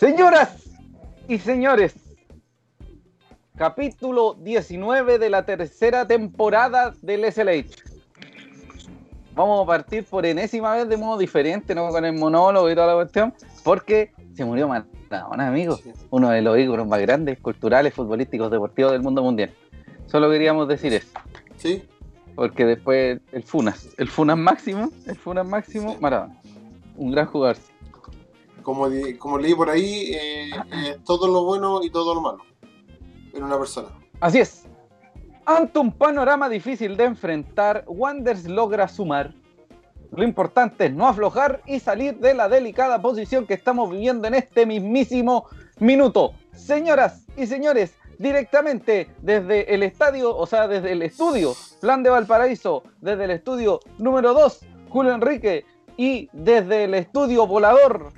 Señoras y señores, capítulo 19 de la tercera temporada del SLH. Vamos a partir por enésima vez de modo diferente, no con el monólogo y toda la cuestión, porque se murió Maradona, amigos. Uno de los íconos más grandes, culturales, futbolísticos, deportivos del mundo mundial. Solo queríamos decir eso. Sí. Porque después el Funas, el Funas máximo, el Funas máximo, Maradona. Un gran jugador. Como, como leí por ahí, eh, eh, todo lo bueno y todo lo malo en una persona. Así es. Ante un panorama difícil de enfrentar, Wanders logra sumar. Lo importante es no aflojar y salir de la delicada posición que estamos viviendo en este mismísimo minuto. Señoras y señores, directamente desde el estadio, o sea, desde el estudio Plan de Valparaíso, desde el estudio número 2, Julio Enrique, y desde el estudio Volador,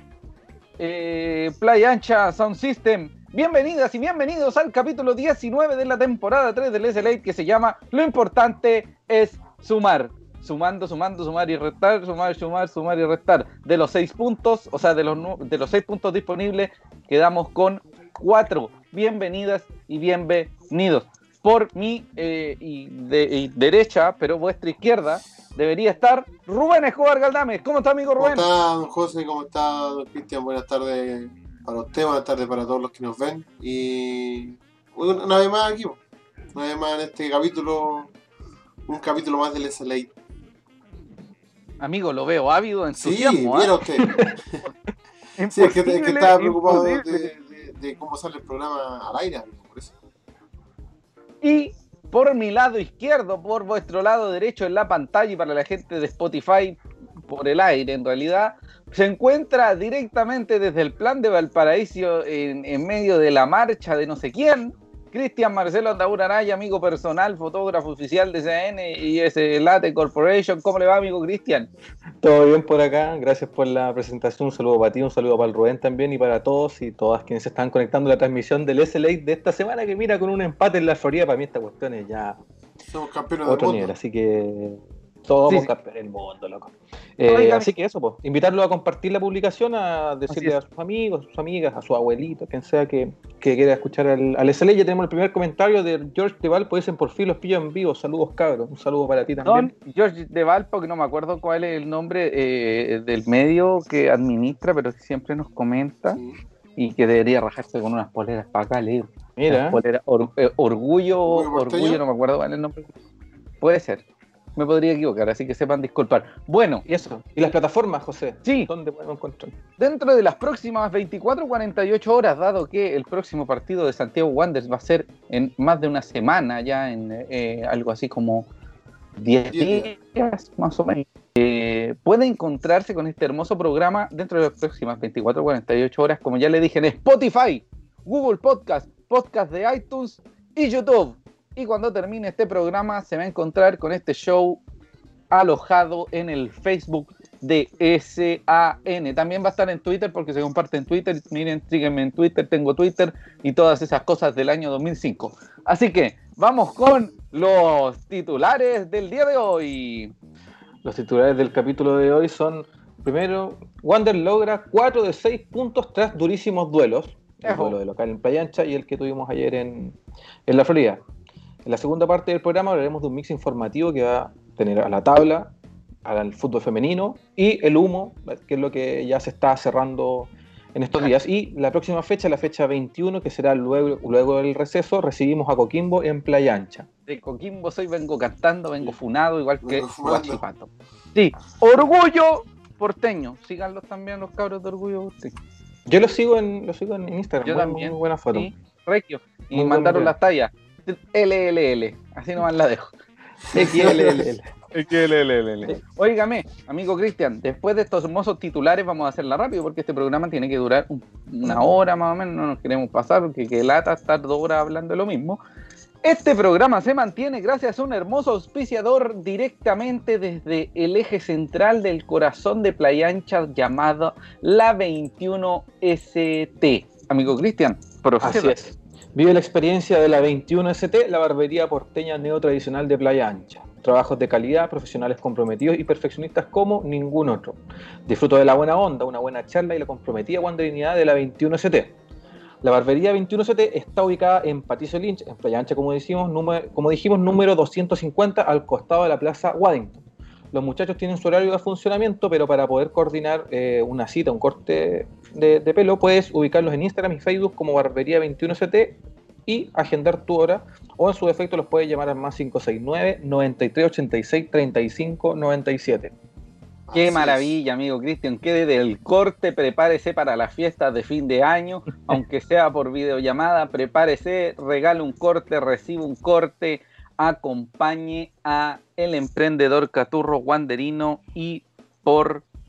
eh, Playa Ancha Sound System. Bienvenidas y bienvenidos al capítulo 19 de la temporada 3 del SLA que se llama Lo importante es sumar. Sumando, sumando, sumar y restar, sumar, sumar, sumar y restar. De los seis puntos, o sea, de los, de los seis puntos disponibles, quedamos con cuatro. Bienvenidas y bienvenidos. Por mi eh, y de, y derecha, pero vuestra izquierda, debería estar Rubén Escobar Galdames. ¿Cómo está, amigo ¿Cómo Rubén? está, don José? ¿Cómo está, don Cristian? Buenas tardes para usted, buenas tardes para todos los que nos ven. Y una vez más aquí, una vez más en este capítulo, un capítulo más del SLA. Amigo, lo veo ávido, Sí, entusiasmo. ¿ah? viera usted. Sí, es que, es que estaba preocupado de, de- de cómo sale el programa al aire, amigo. Y por mi lado izquierdo, por vuestro lado derecho en la pantalla y para la gente de Spotify, por el aire en realidad, se encuentra directamente desde el plan de Valparaíso en, en medio de la marcha de no sé quién. Cristian Marcelo Andaur Araya, amigo personal, fotógrafo oficial de CN y ese Late Corporation. ¿Cómo le va, amigo Cristian? Todo bien por acá, gracias por la presentación, un saludo para ti, un saludo para el Rubén también y para todos y todas quienes se están conectando a la transmisión del SLA de esta semana que mira con un empate en la Florida, para mí esta cuestión es ya Somos campeones del otro mundo. nivel, así que todos Sí, campeones del mundo, loco. Eh, así que eso, pues, invitarlo a compartir la publicación, a decirle a sus amigos, a sus amigas, a su abuelito, quien sea que, que quiera escuchar al, al SLA. Ya tenemos el primer comentario de George de Valpo, dicen por fin los pillo en vivo, saludos cabros, un saludo para ti también. Don George de Valpo, que no me acuerdo cuál es el nombre eh, del medio que administra, pero que siempre nos comenta. Sí. y que debería rajarse con unas poleras para acá, le digo. Mira, or- eh, orgullo, orgullo, no me acuerdo cuál es el nombre. Puede ser. Me podría equivocar, así que sepan disculpar. Bueno, y eso. ¿Y las plataformas, José? sí, ¿Dónde podemos encontrar? dentro de las próximas 24 48 horas, dado que el próximo partido de Santiago Wanderers va a ser en más de una semana, ya en eh, algo así como 10 Diez días, más o menos. Eh, puede encontrarse con este hermoso programa dentro de las próximas 24 48 horas, como ya le dije, en Spotify, Google Podcast, Podcast de iTunes y YouTube. Y cuando termine este programa, se va a encontrar con este show alojado en el Facebook de SAN. También va a estar en Twitter porque se comparte en Twitter. Miren, síguenme en Twitter, tengo Twitter y todas esas cosas del año 2005. Así que vamos con los titulares del día de hoy. Los titulares del capítulo de hoy son, primero, Wander logra 4 de 6 puntos tras durísimos duelos. El duelo de local en Playa Ancha y el que tuvimos ayer en, en la Florida. En la segunda parte del programa hablaremos de un mix informativo que va a tener a la tabla, al fútbol femenino y el humo, que es lo que ya se está cerrando en estos días. Y la próxima fecha, la fecha 21, que será luego, luego del receso, recibimos a Coquimbo en Playa Ancha. De Coquimbo soy, vengo cantando, vengo funado, igual que. Guachipato. Sí, Orgullo Porteño. Síganlos también los cabros de Orgullo Porteño. Yo lo sigo en, lo sigo en Instagram, Yo muy- también. muy buena foto. Sí, Regio. Y Muy mandaron las tallas. LLL. Así nomás la dejo. XLLL. Óigame, amigo Cristian, después de estos hermosos titulares vamos a hacerla rápido porque este programa tiene que durar un- una hora más o menos, no nos queremos pasar porque que lata estar dos horas hablando de lo mismo. Este programa se mantiene gracias a un hermoso auspiciador directamente desde el eje central del corazón de Playa Ancha llamado La 21ST. Amigo Cristian, Así es. Vive la experiencia de la 21ST, la barbería porteña neotradicional de Playa Ancha. Trabajos de calidad, profesionales comprometidos y perfeccionistas como ningún otro. Disfruto de la buena onda, una buena charla y la comprometida guanderinidad de la 21ST. La barbería 21ST está ubicada en Patricio Lynch, en Playa Ancha, como número, como dijimos, número 250 al costado de la Plaza Waddington. Los muchachos tienen su horario de funcionamiento, pero para poder coordinar eh, una cita, un corte de, de, pelo, puedes ubicarlos en Instagram y Facebook como Barbería 21ST y agendar tu hora o en su defecto los puedes llamar al más 569 9386 35 97. Qué maravilla, amigo Cristian. Quede del corte, prepárese para las fiestas de fin de año, aunque sea por videollamada, prepárese, regale un corte, recibe un corte, acompañe a el emprendedor Caturro Wanderino y porteño.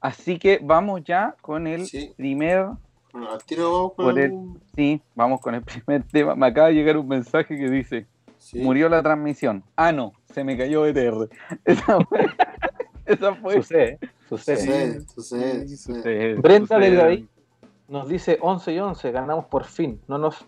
Así que vamos ya con el sí. primer bueno, tiro con el... Sí, vamos con el primer tema. Me acaba de llegar un mensaje que dice: ¿Sí? Murió la transmisión. Ah, no, se me cayó ETR. Esa fue. Esa fue. Sucede, sucede. Sucede, sucede. Brenda del David nos dice 11 y 11, ganamos por fin. No nos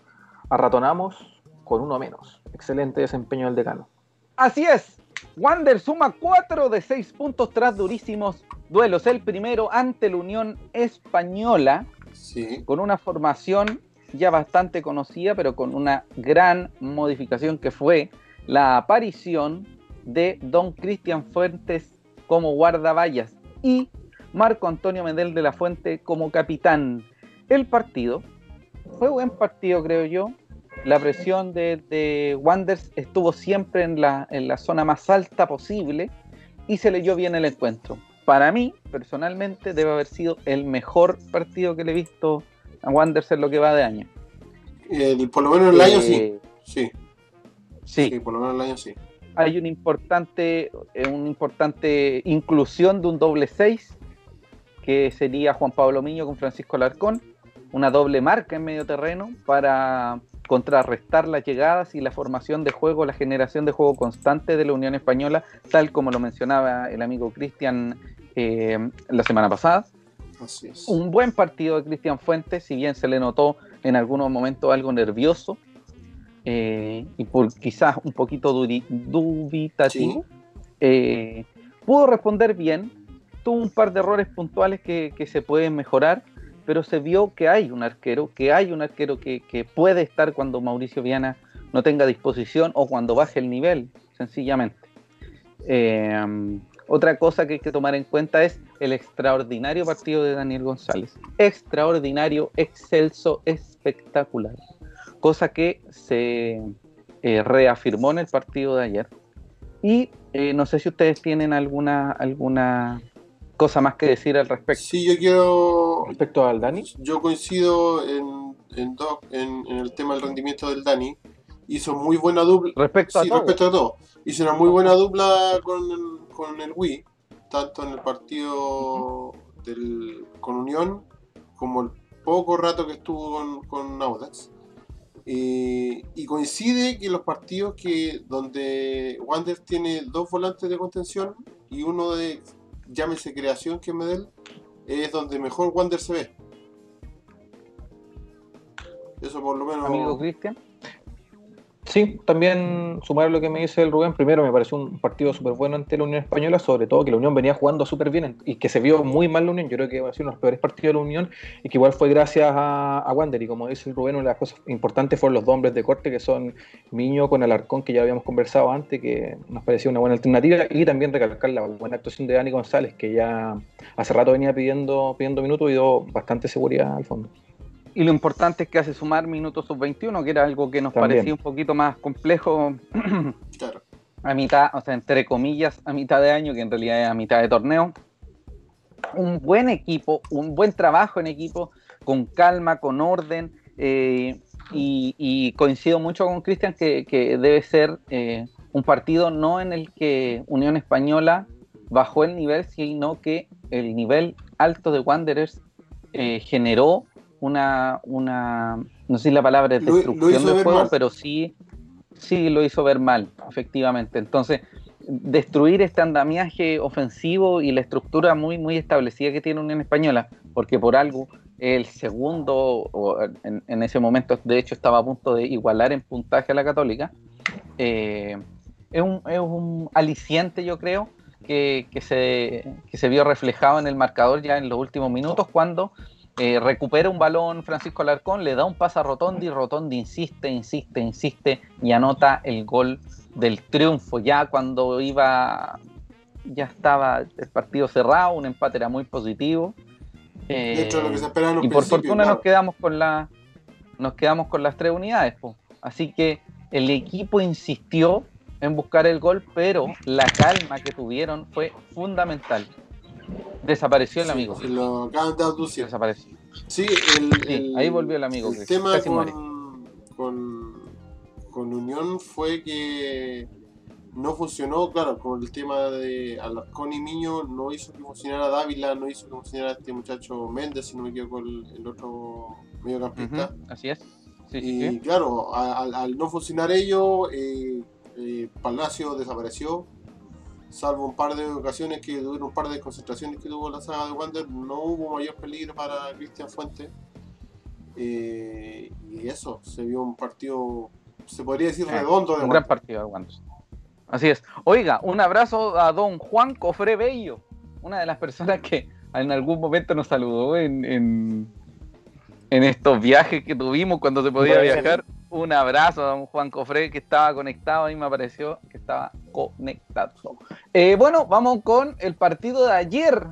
arratonamos con uno menos. Excelente desempeño del decano. Así es. Wander suma 4 de 6 puntos tras durísimos duelos. El primero ante la Unión Española, Sí. con una formación ya bastante conocida, pero con una gran modificación que fue la aparición de Don Cristian Fuentes como guardaballas y Marco Antonio Medel de la Fuente como capitán. El partido fue buen partido, creo yo. La presión de, de Wanders estuvo siempre en la, en la zona más alta posible y se leyó bien el encuentro para mí, personalmente, debe haber sido el mejor partido que le he visto a Wanderers en lo que va de año. El, por lo menos en el año sí. Eh, sí. Sí. Sí, por lo menos en el año sí. Hay una importante, eh, una importante inclusión de un doble 6, que sería Juan Pablo Miño con Francisco Larcón, una doble marca en medio terreno para contrarrestar las llegadas y la formación de juego, la generación de juego constante de la Unión Española, tal como lo mencionaba el amigo Cristian eh, la semana pasada. Así es. Un buen partido de Cristian Fuentes, si bien se le notó en algunos momentos algo nervioso eh, y por quizás un poquito dubitativo, eh, pudo responder bien, tuvo un par de errores puntuales que, que se pueden mejorar, pero se vio que hay un arquero, que hay un arquero que, que, puede estar cuando Mauricio Viana no tenga disposición o cuando baje el nivel, sencillamente. Eh, otra cosa que hay que tomar en cuenta es el extraordinario partido de Daniel González. Extraordinario, excelso, espectacular. Cosa que se eh, reafirmó en el partido de ayer. Y eh, no sé si ustedes tienen alguna, alguna cosa más que decir al respecto. Sí, yo quiero. Respecto al Dani. Yo coincido en, en, do, en, en, el tema del rendimiento del Dani. Hizo muy buena dupla. Respecto sí, a todo. respecto a todo. Hizo una muy buena dupla con el, con el Wii. Tanto en el partido del, con Unión como el poco rato que estuvo con, con Audax. Eh, y coincide que los partidos que donde Wander tiene dos volantes de contención y uno de llámese creación que me den, es donde mejor Wander se ve. Eso por lo menos. Amigo Cristian. Sí, también sumar lo que me dice el Rubén. Primero, me pareció un partido súper bueno ante la Unión Española, sobre todo que la Unión venía jugando súper bien y que se vio muy mal la Unión. Yo creo que va a ser uno de los peores partidos de la Unión y que igual fue gracias a, a Wander. Y como dice el Rubén, una de las cosas importantes fueron los dos hombres de corte que son Miño con Alarcón, que ya habíamos conversado antes, que nos parecía una buena alternativa. Y también recalcar la buena actuación de Dani González, que ya hace rato venía pidiendo, pidiendo minutos y dio bastante seguridad al fondo. Y lo importante es que hace sumar minutos sub-21, que era algo que nos También. parecía un poquito más complejo claro. a mitad, o sea, entre comillas, a mitad de año, que en realidad es a mitad de torneo. Un buen equipo, un buen trabajo en equipo, con calma, con orden, eh, y, y, coincido mucho con Cristian que, que, debe ser eh, un partido no en el que Unión Española bajó el nivel, sino que el nivel alto de Wanderers eh, generó una, una, no sé si la palabra es destrucción del juego, mal. pero sí, sí lo hizo ver mal, efectivamente. Entonces, destruir este andamiaje ofensivo y la estructura muy, muy establecida que tiene Unión Española, porque por algo el segundo, en, en, ese momento de hecho estaba a punto de igualar en puntaje a la Católica, eh, es un, es un aliciente, yo creo, que, que, se, que se vio reflejado en el marcador ya en los últimos minutos cuando eh, recupera un balón Francisco Alarcón, le da un pase a Rotondi, Rotondi insiste, insiste, insiste y anota el gol del triunfo. Ya cuando iba, ya estaba el partido cerrado, un empate era muy positivo. de hecho, lo que se esperaba en un y por fortuna claro. nos quedamos con la, nos quedamos con las tres unidades. po. Así que el equipo insistió en buscar el gol, pero la calma que tuvieron fue fundamental. Desapareció el amigo. lo acaban de. Desapareció. Sí, el, Sí, el- ahí volvió el amigo El que tema casi muere. con, con, Unión fue que no funcionó, claro, con el tema de Alarcón y Miño, no hizo que funcionara Dávila, no hizo que funcionara este muchacho Méndez, si no me equivoco, el, el otro mediocampista. Ujú, Así es. Sí, Y sí. claro, al, al no funcionar ello, eh, eh, Palacio desapareció. Salvo un par de ocasiones que tuvieron un par de concentraciones que tuvo la saga de Wander, no hubo mayor peligro para Cristian Fuentes. Eh, y eso, se vio un partido, se podría decir Eh, redondo de Un gran Wander. partido de Wanderers. Así es. Oiga, un abrazo a don Juan Cofré Bello, una de las personas que en algún momento nos saludó en, en, en estos viajes que tuvimos cuando se podía Bueno. viajar. Un abrazo a don Juan Cofré que estaba conectado, ahí me apareció que estaba conectado. Eh, bueno, vamos con el partido de ayer,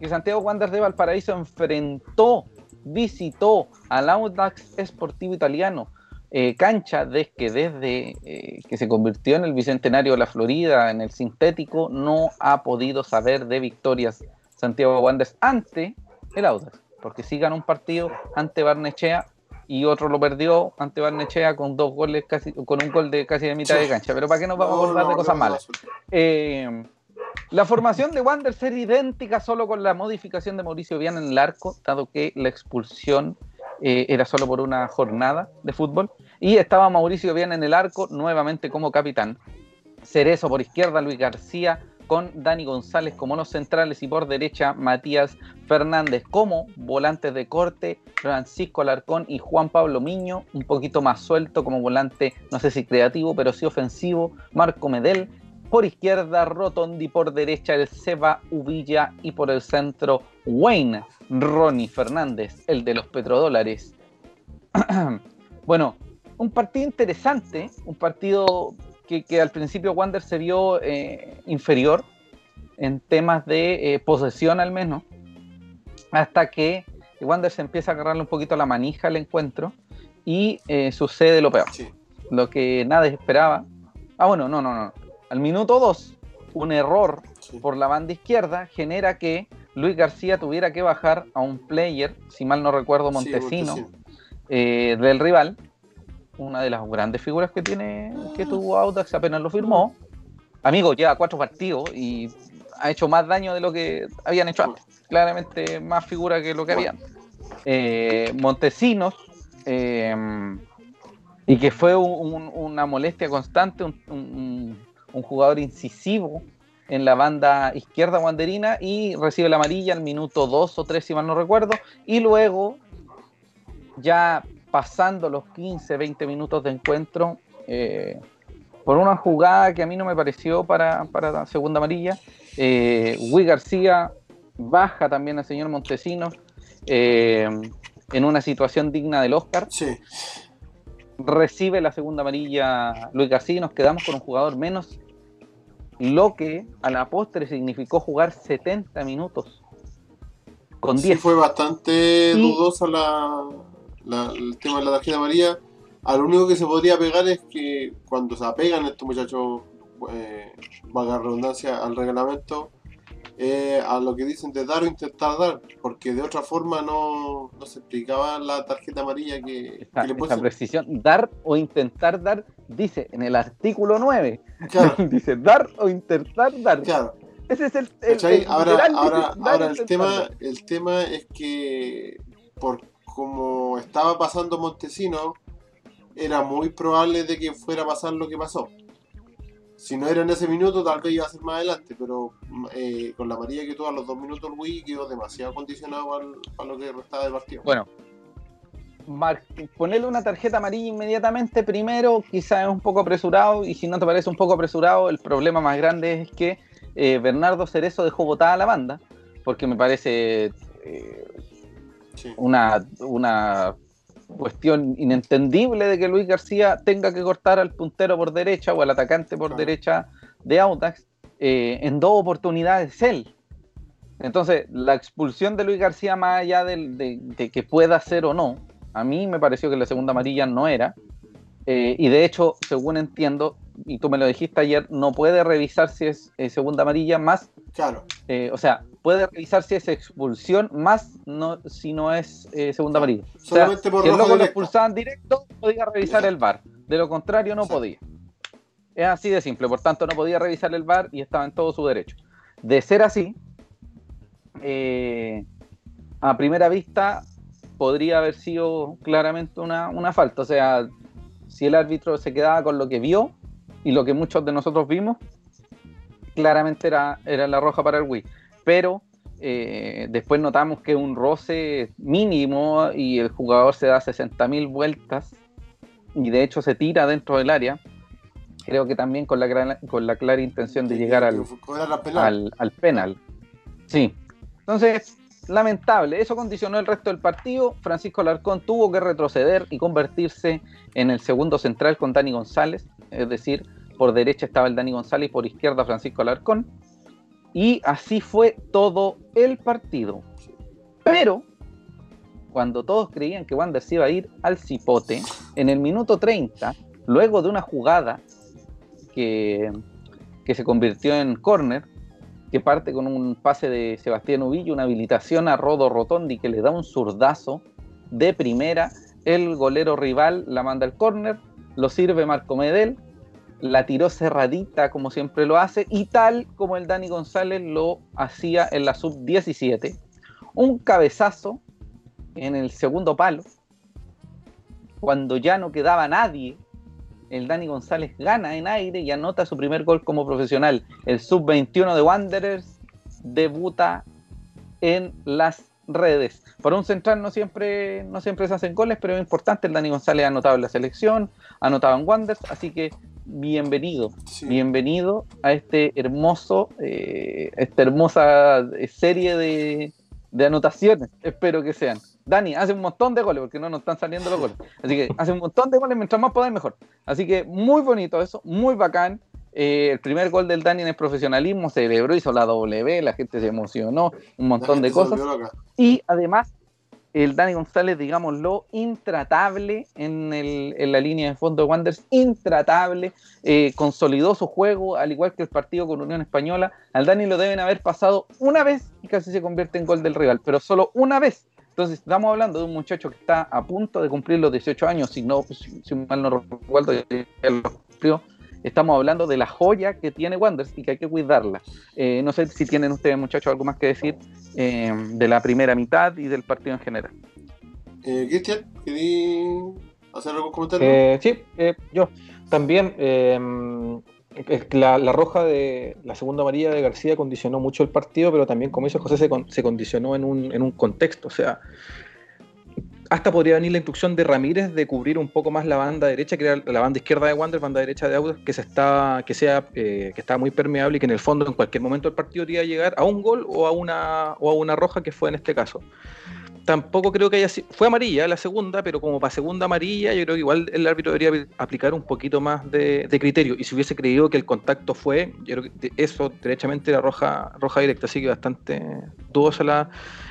que Santiago Wanderers de Valparaíso enfrentó, visitó al Audax Esportivo Italiano. Eh, cancha de que desde eh, que se convirtió en el Bicentenario de la Florida, en el sintético, no ha podido saber de victorias Santiago Wanderers ante el Audax, porque sí ganó un partido ante Barnechea y otro lo perdió ante Barnechea con dos goles casi, con un gol de casi de mitad de cancha. Pero para qué nos vamos a no, de cosas malas. Eh, la formación de Wanderers era idéntica solo con la modificación de Mauricio Viana en el arco, dado que la expulsión eh, era solo por una jornada de fútbol. Y estaba Mauricio Viana en el arco, nuevamente como capitán. Cerezo por izquierda, Luis García con Dani González como los centrales y por derecha Matías Fernández como volantes de corte, Francisco Alarcón y Juan Pablo Miño, un poquito más suelto como volante, no sé si creativo, pero sí ofensivo, Marco Medel, por izquierda Rotondi, por derecha el Seba Uvilla y por el centro Wayne Ronnie Fernández, el de los petrodólares. bueno, un partido interesante, un partido que, que al principio Wander se vio eh, inferior en temas de eh, posesión al menos, hasta que Wander se empieza a agarrarle un poquito la manija al encuentro y eh, sucede lo peor, Sí. lo que nadie esperaba. Ah, bueno, no, no, no. Al minuto 2, un error sí. por la banda izquierda genera que Luis García tuviera que bajar a un player, si mal no recuerdo, Sí, Montesino, del rival, una de las grandes figuras que tiene que tuvo Audax apenas lo firmó. Amigo, lleva cuatro partidos y ha hecho más daño de lo que habían hecho antes. Claramente más figura que lo que habían. Eh, Montesinos, eh, y que fue un- un- una molestia constante, un, jugador incisivo en la banda izquierda wanderina y recibe la amarilla al minuto 2 o 3, si mal no recuerdo, y luego, ya pasando los 15, 20 minutos de encuentro, eh, por una jugada que a mí no me pareció para, para la segunda amarilla, eh, García baja también al señor Montesinos eh, en una situación digna del Oscar. Sí, recibe la segunda amarilla Luis García y nos quedamos con un jugador menos, lo que a la postre significó jugar 70 minutos con sí 10. fue bastante Y- dudosa la, la- el tema de la tarjeta amarilla. A lo único que se podría pegar es que cuando se apegan estos muchachos, eh, valga redundancia, al reglamento, eh, a lo que dicen de dar o intentar dar, porque de otra forma no, no se explicaba la tarjeta amarilla que, Esta, que le esta precisión, dar o intentar dar, dice en el artículo 9, Claro, dice dar o intentar dar. claro. Ese es el, el- Ahora, ahora, ahora el tema, dar. el tema es que por como estaba pasando Montesino, era muy probable de que fuera a pasar lo que pasó. Si no era en ese minuto, tal vez iba a ser más adelante, pero eh, con la amarilla que tuvo a los dos minutos Luis quedó demasiado condicionado al- a lo que restaba del partido. Bueno, ponerle una tarjeta amarilla inmediatamente primero quizás es un poco apresurado y si no te parece un poco apresurado, el problema más grande es que eh, Bernardo Cerezo dejó botada a la banda, porque me parece eh, una, una cuestión inentendible de que Luis García tenga que cortar al puntero por derecha o al atacante por derecha de Audax eh, en dos oportunidades él. Entonces, la expulsión de Luis García, más allá de, que pueda ser o no, a mí me pareció que la segunda amarilla no era. Eh, y de hecho, según entiendo, y tú me lo dijiste ayer, no puede revisar si es eh, segunda amarilla más. Claro. o sea, puede revisar si es expulsión más no, si no es segunda amarilla. Solamente por si el loco lo expulsaban directo, podía revisar el VAR. De lo contrario, no podía. Es así de simple, por tanto no podía revisar el VAR y estaba en todo su derecho. De ser así, eh, a primera vista podría haber sido claramente una, falta. O sea, si el árbitro se quedaba con lo que vio y lo que muchos de nosotros vimos, claramente era, era la roja para el Wii. Pero eh, después notamos que un roce mínimo y el jugador se da 60.000 vueltas y de hecho se tira dentro del área creo que también con la, con la clara intención de llegar al, al, penal. Sí. Entonces, lamentable, eso condicionó el resto del partido. Francisco Alarcón tuvo que retroceder y convertirse en el segundo central con Dani González, es decir, por derecha estaba el Dani González y por izquierda Francisco Alarcón. Y así fue todo el partido. Pero, cuando todos creían que Wander se iba a ir al cipote, en el minuto 30, luego de una jugada que, se convirtió en corner, que parte con un pase de Sebastián Ubillo, una habilitación a Rodo Rotondi que le da un zurdazo de primera. El golero rival la manda al corner, lo sirve Marco Medel, la tiró cerradita como siempre lo hace y tal como el Dani González lo hacía en la sub-17. Un cabezazo en el segundo palo, cuando ya no quedaba nadie el Dani González gana en aire y anota su primer gol como profesional. El sub-21 de Wanderers debuta en las redes. Para un central no siempre, no siempre se hacen goles, pero es importante. El Dani González ha anotado en la selección, ha anotado en Wanderers, así que bienvenido, bienvenido a este hermoso, eh, esta hermosa serie de, de anotaciones. Espero que sean. Dani hace un montón de goles porque no nos están saliendo los goles. Así que hace un montón de goles, mientras más poder, mejor. Así que muy bonito eso, muy bacán. Eh, el primer gol del Dani en el profesionalismo celebró, hizo la W, la gente se emocionó, un montón de cosas. Y además el Dani González, digámoslo, intratable en, el, en la línea de fondo de Wanderers, intratable, eh, consolidó su juego, al igual que el partido con Unión Española. Al Dani lo deben haber pasado una vez y casi se convierte en gol del rival, pero solo una vez. Entonces, estamos hablando de un muchacho que está a punto de cumplir los 18 años, si no, si, mal no recuerdo, estamos hablando de la joya que tiene Wanderers y que hay que cuidarla. Eh, no sé si tienen ustedes, muchachos, algo más que decir eh, de la primera mitad y del partido en general. Eh, Cristian, ¿querías hacer algún comentario? Eh, sí, yo también. La, la, roja de la segunda amarilla de García condicionó mucho el partido, pero también, como dice José, se, se condicionó en un, en un contexto. O sea, hasta podría venir la instrucción de Ramírez de cubrir un poco más la banda derecha, que era la banda izquierda de Wander, banda derecha de Audax, que se está, que sea, eh, que está muy permeable y que en el fondo en cualquier momento del partido iba a llegar a un gol o a una o a una roja que fue en este caso. Tampoco creo que haya sido, fue amarilla la segunda, pero como para segunda amarilla, yo creo que igual el árbitro debería aplicar un poquito más de, criterio. Y si hubiese creído que el contacto fue, yo creo que eso derechamente era roja, roja directa, así que bastante dudosa la,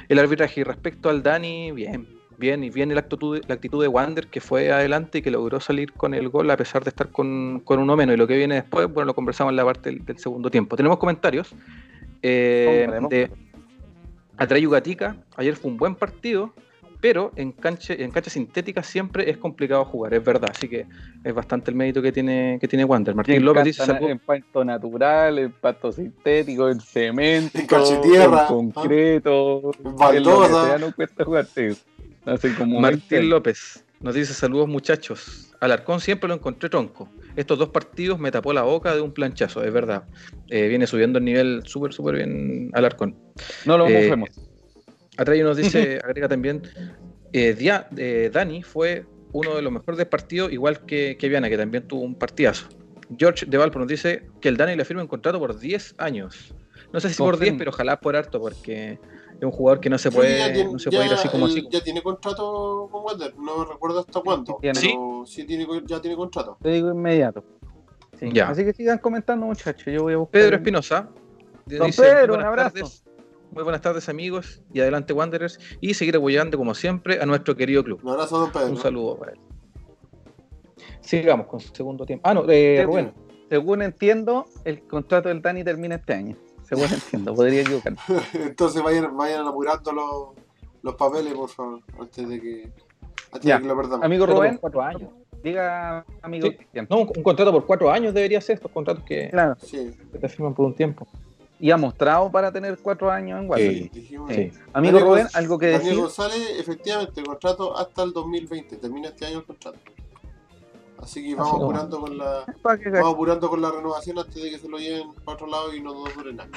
el arbitraje. Y respecto al Dani, bien, bien y bien la actitud, la actitud de Wander que fue adelante y que logró salir con el gol a pesar de estar con, con uno menos. Y lo que viene después, bueno, lo conversamos en la parte del, segundo tiempo. Tenemos comentarios eh, de Atrayu Gatica. Ayer fue un buen partido, pero en cancha, en cancha sintética siempre es complicado jugar, es verdad. Así que es bastante el mérito que tiene, que tiene Wander. Martín López dice: En pasto natural, en pasto sintético, en cemento, en, tierra, en concreto. En baldosa. no cuesta Martín López nos dice saludos muchachos. Alarcón siempre lo encontré tronco. Estos dos partidos me tapó la boca de un planchazo, es verdad. Eh, viene subiendo el nivel súper, súper bien Alarcón. No lo eh, Atrayo nos dice, agrega también, eh, Dia- eh, Dani fue uno de los mejores del partido, igual que, que Viana, que también tuvo un partidazo. George de Valpo nos dice que el Dani le firma un contrato por 10 años. No sé si por 10, Confirmo. pero ojalá por harto, porque es un jugador que no se puede, ya tiene- no se ya puede ir así como él así. Ya tiene contrato con Wander, no recuerdo hasta cuándo, tiene. pero sí, tiene, ya tiene contrato. Te digo inmediato. Sí. Ya. Así que sigan comentando, muchachos. Yo voy a buscar. Pedro el- Espinosa. Don dice, Pedro, "Muy un abrazo". tardes, Muy buenas tardes, amigos. Y adelante, Wanderers. Y seguir apoyando, como siempre, a nuestro querido club. Un abrazo, don Pedro. Un saludo para él. Sigamos con su segundo tiempo. Ah, no, eh, Sí, Rubén. Según entiendo, el contrato del Dani termina este año. Según entiendo, podría equivocarme. Entonces vayan, vayan apurando los, los papeles, por favor, antes de que, antes Ya. de que lo perdamos. Amigo Rubén, cuatro años. diga, amigo Sí. Cristian. No, un, un contrato por cuatro años debería ser estos contratos que, Claro. Sí, que te firman por un tiempo. Y ha mostrado para tener cuatro años en Wander. Sí. Amigo Daniel Rubén, algo que Daniel decir. González, efectivamente, contrato hasta el 2020. Termina este año el contrato. Así que vamos Así apurando con la vamos apurando con la renovación antes de que se lo lleven para otro lado y no nos dure nada.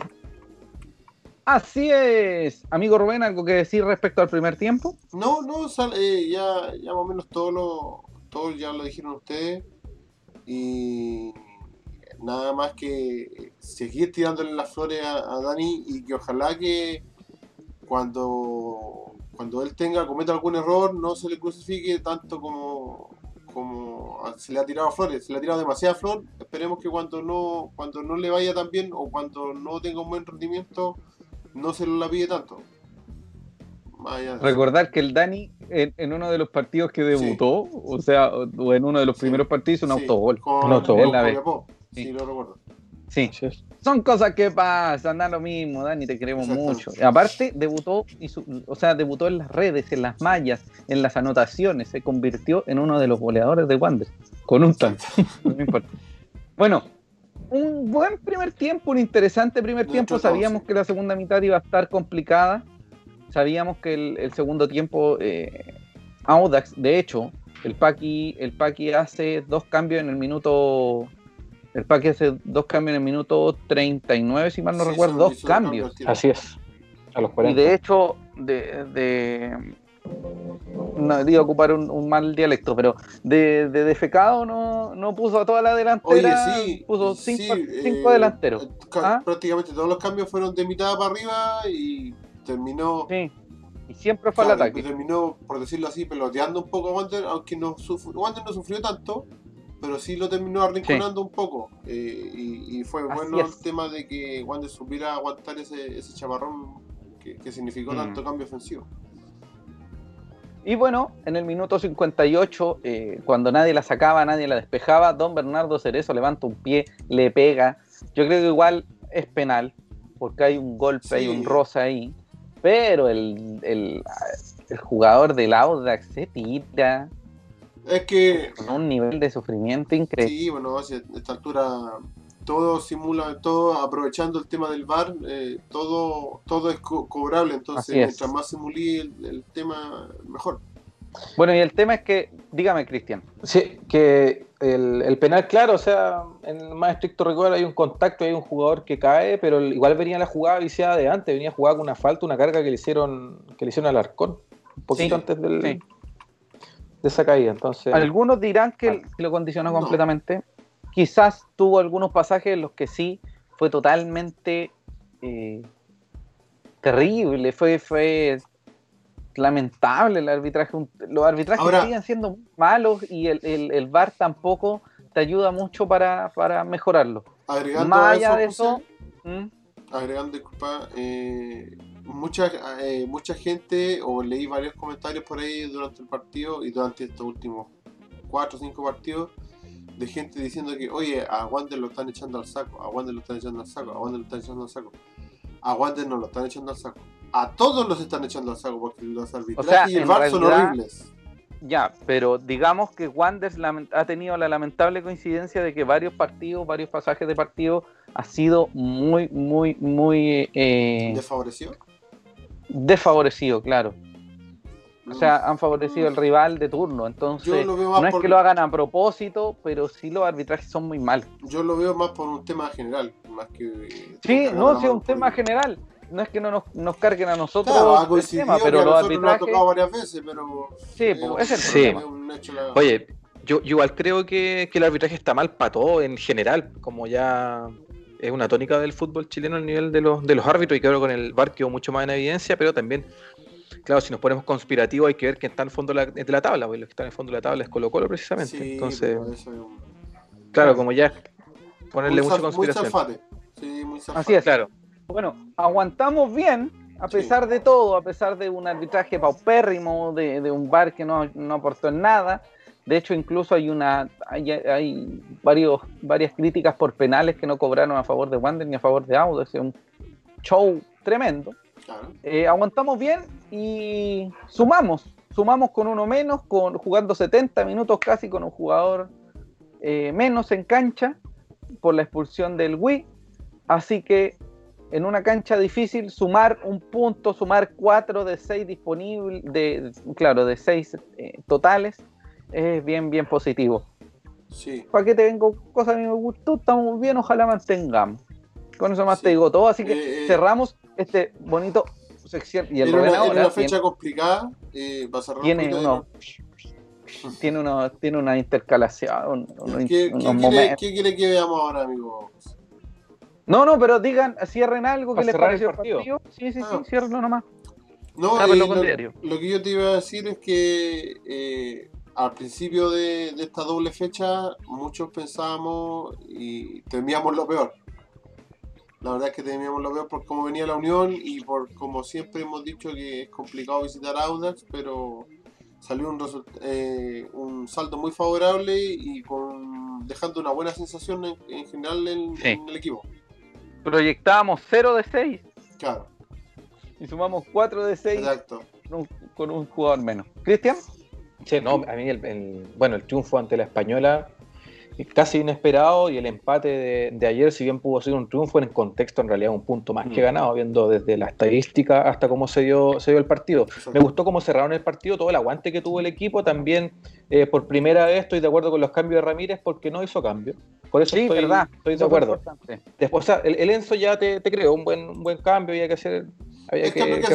Así es. Amigo Rubén, algo que decir respecto al primer tiempo. No, no, sal- eh, ya, ya más o menos todo lo, todo ya lo dijeron ustedes. Y nada más que seguir tirándole las flores a, a Dani y que ojalá que cuando, cuando él tenga, cometa algún error, no se le crucifique tanto como, como se le ha tirado flores, se le ha tirado demasiada flor. Esperemos que cuando no, cuando no le vaya tan bien o cuando no tenga un buen rendimiento, no se lo la pide tanto. Allá. Recordar que el Dani, en, en uno de los partidos que debutó, o sea, o, en uno de los Sí. primeros partidos, un Sí, autogol. con- Un autogol. con La. Sí, Sí. lo recuerdo. Sí. Son cosas que pasan, da lo mismo, Dani, te queremos mucho. Y aparte, debutó, y su- o sea, debutó en las redes, en las mallas, en las anotaciones, se convirtió en uno de los goleadores de Wander, con un tanto. no importa. Bueno, un buen primer tiempo, un interesante primer tiempo. Sabíamos que la segunda mitad iba a estar complicada. Sabíamos que el, el segundo tiempo, eh, Audax, de hecho, el Paqui, el Paqui hace dos cambios en el minuto. El Paqui hace dos cambios en el minuto 39, si mal no Sí, recuerdo, dos cambios. Así es. A los Y 40. de hecho, de, de- no iba a ocupar un, un mal dialecto, pero de, de defecado no, no puso a toda la Oye, delantera, sí. puso sí, cinco, eh, cinco delanteros. eh, ¿Ah? Prácticamente todos los cambios fueron de mitad para arriba y terminó. Sí. Y siempre fue al claro, ataque. terminó, por decirlo así, peloteando un poco a Wander, aunque no sufrió, Wander no sufrió tanto, pero sí lo terminó arrinconando un poco. eh, y, y fue Así bueno es. el tema de que Wander supiera aguantar ese, ese chaparrón que, que significó Mm. tanto cambio ofensivo. Y bueno, en el minuto 58, eh, cuando nadie la sacaba, nadie la despejaba, don Bernardo Cerezo levanta un pie, le pega. Yo creo que igual es penal, porque hay un golpe, hay un rosa ahí. Pero el, el, el jugador del Audax se tira Es que con un nivel de sufrimiento increíble. Sí, bueno, hacia esta altura todo simula, todo aprovechando el tema del VAR, eh, todo, todo es co- cobrable, entonces mientras más simulí el, el tema, mejor. Bueno, y el tema es que, dígame, Cristian, Sí, que el, el penal, claro, o sea, en el más estricto rigor hay un contacto, hay un jugador que cae, pero igual venía la jugada viciada de antes, venía jugada con una falta, una carga que le hicieron, que le hicieron al arcón, un poquito Sí, antes del, sí. De esa caída. Entonces, algunos dirán que Vale. que lo condicionó No. completamente. Quizás tuvo algunos pasajes en los que sí fue totalmente eh, terrible, fue, fue lamentable el arbitraje. Los arbitrajes Ahora- siguen siendo malos y el, el, el VAR tampoco te ayuda mucho para, para mejorarlo. Agregando Más allá de eso, agregando, disculpa, eh, mucha, eh, mucha gente, o leí varios comentarios por ahí durante el partido y durante estos últimos cuatro o cinco partidos, de gente diciendo que, oye, a Wander lo están echando al saco, a Wander lo están echando al saco, a Wander lo están echando al saco. A Wander no lo están echando al saco. A todos los están echando al saco porque los arbitrajes sea, y el VAR son horribles. Ya, pero digamos que Wanders ha tenido la lamentable coincidencia de que varios partidos, varios pasajes de partido ha sido muy, muy, muy eh, ¿Desfavoreció? Desfavorecido, claro. O sea, han favorecido al rival de turno, entonces no es por- que lo hagan a propósito, pero sí los arbitrajes son muy malos. Yo lo veo más por un tema general, más que... Sí, no, sí, es un tema general. no es que no nos, nos carguen a nosotros Claro, el tema, pero a los nosotros nos ha arbitrajes. tocado varias veces, pero. Sí, eh, pues, es el Sí. problema. hecho la- Oye, yo, yo igual creo que, que el arbitraje está mal para todo en general, como ya es una tónica del fútbol chileno al nivel de los, de los árbitros y que ahora con el VAR quedó mucho más en evidencia, pero también, claro, si nos ponemos conspirativos hay que ver quién está en el fondo de la, de la tabla, porque lo que está en el fondo de la tabla es Colo Colo precisamente. Sí, Entonces, eso claro, como ya ponerle mucha conspiración. Muy zafate. Sí, muy zafate. Así es. Claro, Bueno, aguantamos bien, a Sí. pesar de todo, a pesar de un arbitraje paupérrimo, de, de un bar que no, no aportó en nada. De hecho, incluso hay una hay, hay varios, varias críticas por penales que no cobraron a favor de Wander ni a favor de Audax. Es un show tremendo. Claro. Eh, aguantamos bien y sumamos. Sumamos con uno menos, con, jugando 70 minutos casi con un jugador eh, menos en cancha por la expulsión del Wii. Así que en una cancha difícil, sumar un punto, sumar cuatro de seis disponibles, de, claro, de seis eh, totales, es bien, bien positivo. Sí. ¿Para qué te vengo cosas a mí me gustó? Estamos bien, ojalá mantengamos. Con eso más Sí. te digo todo, así que Eh, eh, cerramos este bonito sección. Y el Era una, era una tiene- fecha complicada. Eh, para cerrar un tiene de- uno, tiene uno, tiene una intercalación, ¿Qué, qué unos quiere, momentos. qué quiere que veamos ahora, amigo? No, no, pero digan, cierren algo que Para les cerrar pareció el partido. partido. Sí, sí, sí, Ah. ciérrenlo nomás. No, Grábenlo eh, con lo, lo que yo te iba a decir es que eh, al principio de, de esta doble fecha muchos pensábamos y temíamos lo peor. La verdad es que temíamos lo peor por cómo venía la unión y por como siempre hemos dicho que es complicado visitar Audax, pero salió un, result- eh, un saldo muy favorable y con dejando una buena sensación en, en general en, Sí. en el equipo. Proyectábamos 0 de 6 Claro, y sumamos 4 de 6 exacto. con un, con un jugador menos. ¿Cristian? Sí, no, a mí el, el- bueno, el triunfo ante la española casi inesperado y el empate de, de ayer, si bien pudo ser un triunfo en el contexto, en realidad un punto más que Mm. ganado, viendo desde la estadística hasta cómo se dio, se dio el partido. exacto. Me gustó cómo cerraron el partido, todo el aguante que tuvo el equipo. También, eh, por primera vez, estoy de acuerdo con los cambios de Ramírez porque no hizo cambio. Por eso Sí, estoy, verdad. estoy de acuerdo. importante. Después, o sea, el, el Enzo ya te, te creo, un buen, un buen cambio, había que hacer. Había que, cambio que que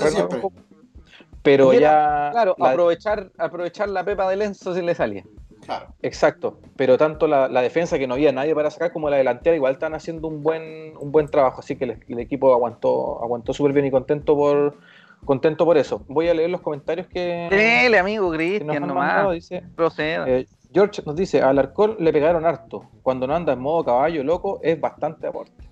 Pero ya. Claro, la- aprovechar, aprovechar la pepa de Lenzo si le salía. Claro. Exacto, pero tanto la, la defensa que no había nadie para sacar como la delantera igual están haciendo un buen un buen trabajo, así que el, el equipo aguantó aguantó súper bien y contento por contento por eso. Voy a leer los comentarios que, Dele, amigo Cristian, nomás. Dice, Proceda. eh, George nos dice, al Arcón le pegaron harto. Cuando no anda en modo caballo loco es bastante aporte.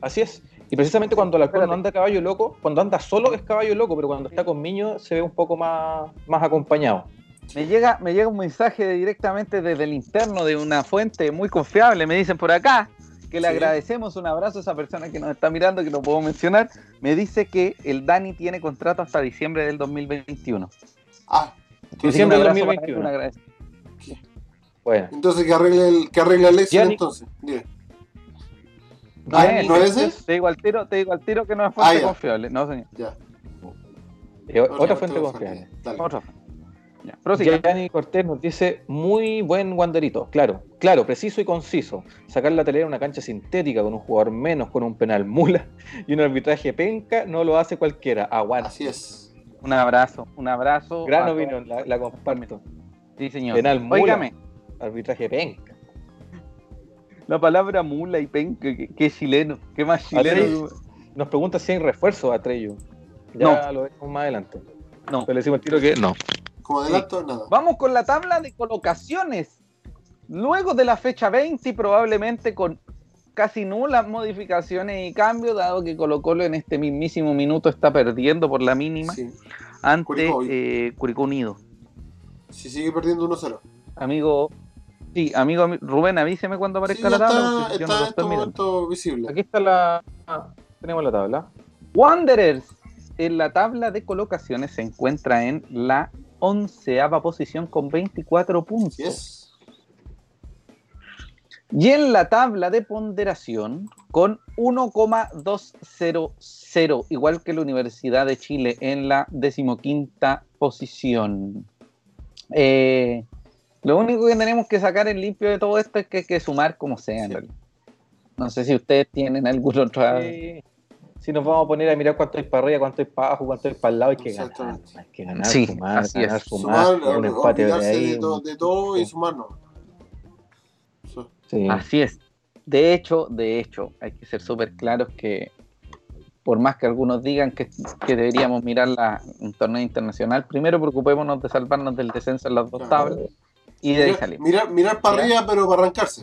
Así es. Y precisamente cuando el Espérate. no anda caballo loco, cuando anda solo es caballo loco, pero cuando está con Miño se ve un poco más, más acompañado. Me llega, me llega un mensaje de- directamente desde el interno de una fuente muy confiable. Me dicen por acá que le Sí. agradecemos un abrazo a esa persona que nos está mirando, que no puedo mencionar. Me dice que el Dani tiene contrato hasta diciembre del 2021. Ah, Diciembre del abrazo para él, 2021. un agradecimiento. Bueno. entonces que arregle el, que arregle el entonces. Dime. Bien, ¿no es ese? Te digo al tiro, te digo al tiro que no es fuente Ah, ya. confiable. No, señor. Ya. Eh, Otra otra fuente fuente confiable. Otra. Ya, prosiga. Gianni Cortés nos dice, muy buen Wanderito, claro, claro, preciso y conciso. Sacar la telera en una cancha sintética con un jugador menos, con un penal mula y un arbitraje penca, no lo hace cualquiera. Aguanta. Así es. Un abrazo, un abrazo. Gran opinión, la, la comparto. Sí, señor. Penal mula. Óigame, Arbitraje penca. La palabra mula y penca, que, que chileno, que más chileno. Nos pregunta si hay refuerzo a Treyu. Ya lo veremos más adelante. No. Pero le decimos al tiro que no. Como adelanto, nada. Vamos con la tabla de colocaciones. Luego de la fecha 20 y probablemente con casi nulas modificaciones y cambios, dado que Colo Colo en este mismísimo minuto está perdiendo por la mínima Sí. ante Curicó eh, Curicó Unido. Si sigue perdiendo 1-0. Amigo, sí, amigo Rubén, avíseme cuando aparezca la tabla. está, porque yo está no lo en este momento visible. Aquí está la. ah, tenemos la tabla. Wanderers en la tabla de colocaciones se encuentra en la onceava posición con 24 puntos. Y en la tabla de ponderación con 1,200, igual que la Universidad de Chile en la decimoquinta posición. Eh, lo único que tenemos que sacar en limpio de todo esto es que hay que sumar como sea. Sí. No sé si ustedes tienen algún otro... Sí. si nos vamos a poner a mirar cuánto hay para arriba, cuánto hay para abajo, cuánto hay para el lado, hay que ganar. Hay que ganar, Sí, sumar, así ganar, es. sumar, Sumar, un empate de olvidarse ahí. de, to- de todo y sumarnos. Sí. Así es. De hecho, de hecho, hay que ser súper claros que por más que algunos digan que, que deberíamos mirar la, un torneo internacional, primero preocupémonos de salvarnos del descenso en las dos Claro. tablas y de ahí Mirar, salir. mirar, mirar para arriba, pero para arrancarse.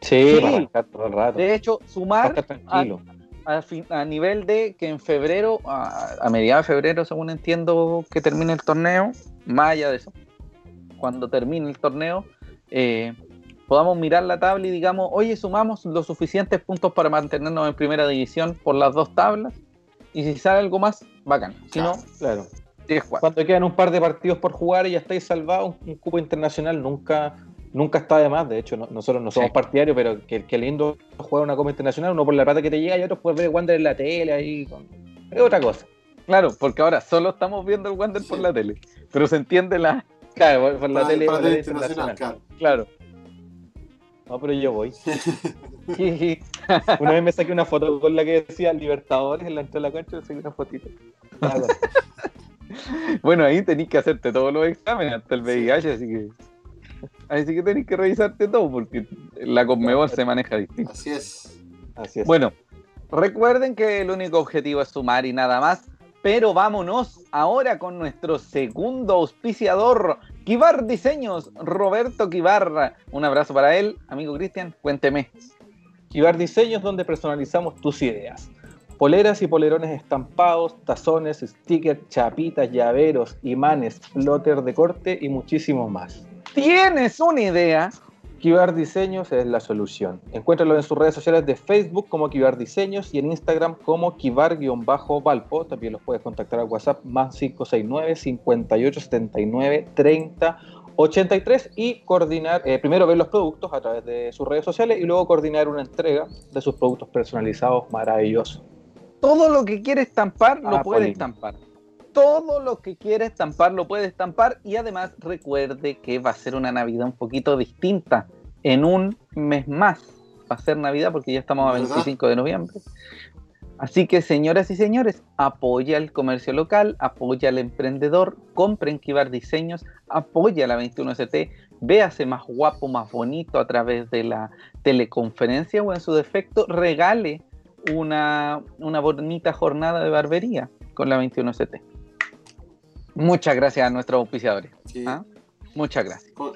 Sí, Sí. para arrancar todo el rato. De hecho, sumar a, fin- a nivel de que en febrero, a, a mediados de febrero, según entiendo que termine el torneo, más allá de eso, cuando termine el torneo, eh, podamos mirar la tabla y digamos, oye, sumamos los suficientes puntos para mantenernos en primera división por las dos tablas, y si sale algo más, bacán. Si no, Claro. Cuando quedan un par de partidos por jugar y ya estáis salvados, un, un cupo internacional nunca, nunca está de más. De hecho, no- nosotros no somos Sí. partidarios, pero que, que lindo jugar una copa internacional, uno por la plata que te llega y otros puedes ver Wander en la tele ahí. con- Es otra cosa. Claro, porque ahora solo estamos viendo el Wander por la tele, pero se entiende la... Claro, por, por la tele. por la internacional, internacional. claro. Claro. No, pero yo voy. Una vez me saqué una foto con la que decía Libertadores en la entrada de la cancha, me saqué una fotito. Más. Bueno, ahí tenéis que hacerte todos los exámenes, hasta el VIH, así que. Así que tenéis que revisarte todo, porque la Conmebol se maneja distinto. Así es. Así es. Bueno, recuerden que el único objetivo es sumar y nada más, pero vámonos ahora con nuestro segundo auspiciador, Kibar Diseños, Roberto Kibar. Un abrazo para él, amigo Cristian, cuénteme. Kibar Diseños, donde personalizamos tus ideas. Poleras y polerones estampados, tazones, stickers, chapitas, llaveros, imanes, flotter de corte y muchísimo más. ¿Tienes una idea? Kibar Diseños es la solución. Encuéntralo en sus redes sociales de Facebook como Kibar Diseños y en Instagram como Kibar-Valpo. También los puedes contactar al WhatsApp más 569 5879 30 83 y coordinar, eh, primero ver los productos a través de sus redes sociales y luego coordinar una entrega de sus productos personalizados maravillosos. Todo lo que quiere estampar lo Ah, puede estampar. Todo lo que quiere estampar lo puede estampar y además recuerde que va a ser una Navidad un poquito distinta. En un mes más va a ser Navidad porque ya estamos a ¿Verdad? 25 de noviembre. Así que señoras y señores, apoya el comercio local, apoya al emprendedor, compren Kibar Diseños, apoya la 21ST, véase más guapo, más bonito a través de la teleconferencia o en su defecto regale una, una bonita jornada de barbería con la 21ST. Muchas gracias a nuestros auspiciadores. Sí. ¿ah? Muchas gracias. Con,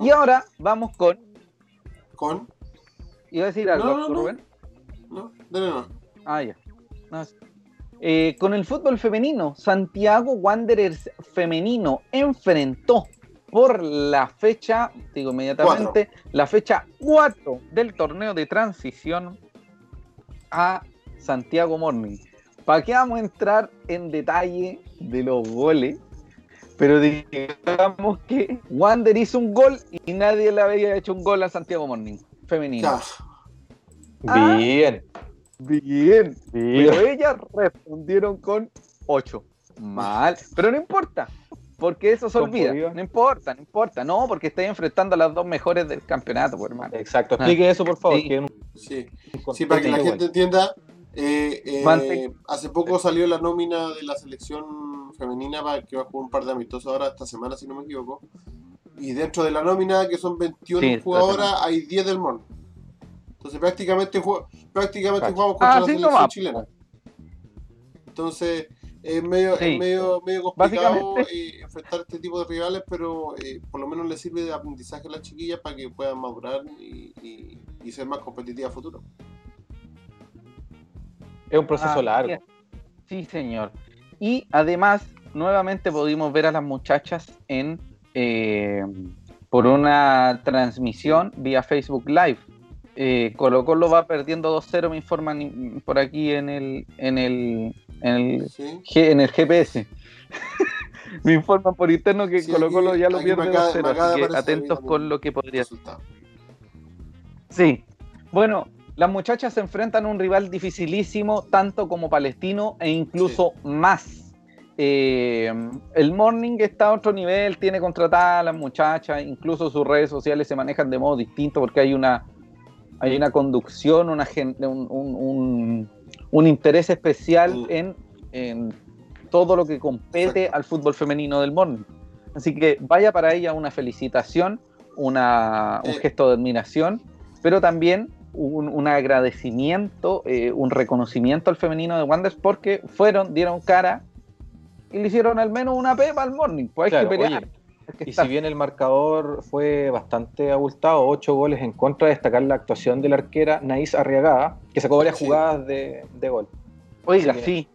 Y ahora vamos con. con- ¿Iba a decir algo, No, no, no. Rubén? No. Ah, ya. No, eh, con el fútbol femenino, Santiago Wanderers femenino enfrentó por la fecha, digo inmediatamente, la fecha 4 del torneo de transición a Santiago Morning. ¿Para qué vamos a entrar en detalle de los goles? Pero digamos que Wander hizo un gol y nadie le había hecho un gol a Santiago Morning femenino. Ah. Bien, Bien, bien. pero ellas respondieron con 8. Mal, pero no importa, porque eso se ¿Con olvida. No importa, no importa, no, porque estoy enfrentando a las dos mejores del campeonato, pues, hermano. Exacto, explique eso por favor. Sí. que en un Sí. Sí, para que la gente entienda, eh, eh, hace poco salió la nómina de la selección femenina para que va a jugar un par de amistosos ahora esta semana, si no me equivoco. Y dentro de la nómina, que son 21 Sí, jugadoras, hay 10 del MON. Entonces prácticamente, prácticamente jugamos contra Ah, la sí, selección chilena. Entonces es medio, Sí. es medio, medio complicado eh, enfrentar este tipo de rivales, pero eh, por lo menos les sirve de aprendizaje a las chiquillas para que puedan madurar y, y- y ser más competitivas a futuro. Es un proceso Ah, largo. Sí, señor. Y además, nuevamente pudimos ver a las muchachas en eh, por una transmisión vía Facebook Live. Eh, Colo Colo va perdiendo 2-0, me informan por aquí en el, en el, en el, ¿sí? G- en el GPS. me informan por interno que Sí, Colo Colo ya lo pierde me acaba- 2-0, me acaba de así que atentos con lo que podría resultado. Sí. Bueno, las muchachas se enfrentan a un rival dificilísimo, tanto como palestino e incluso más. Eh, el Morning está a otro nivel, tiene contratadas a las muchachas, incluso sus redes sociales se manejan de modo distinto porque hay una, hay una conducción, una un, un- un- un interés especial Mm. en, en todo lo que compete Exacto. al fútbol femenino del Morning. Así que vaya para ella una felicitación, una, un Eh. gesto de admiración, pero también un, un agradecimiento, eh, un reconocimiento al femenino de Wanderers porque fueron, dieron cara y le hicieron al menos una pepa al Morning. Pues hay que pelear. oye, hay que Y estar. si bien el marcador fue bastante abultado, ocho goles en contra, destacar la actuación de la arquera Naís Arriagada, que sacó varias Sí. jugadas de, de gol. Oiga, que, sí.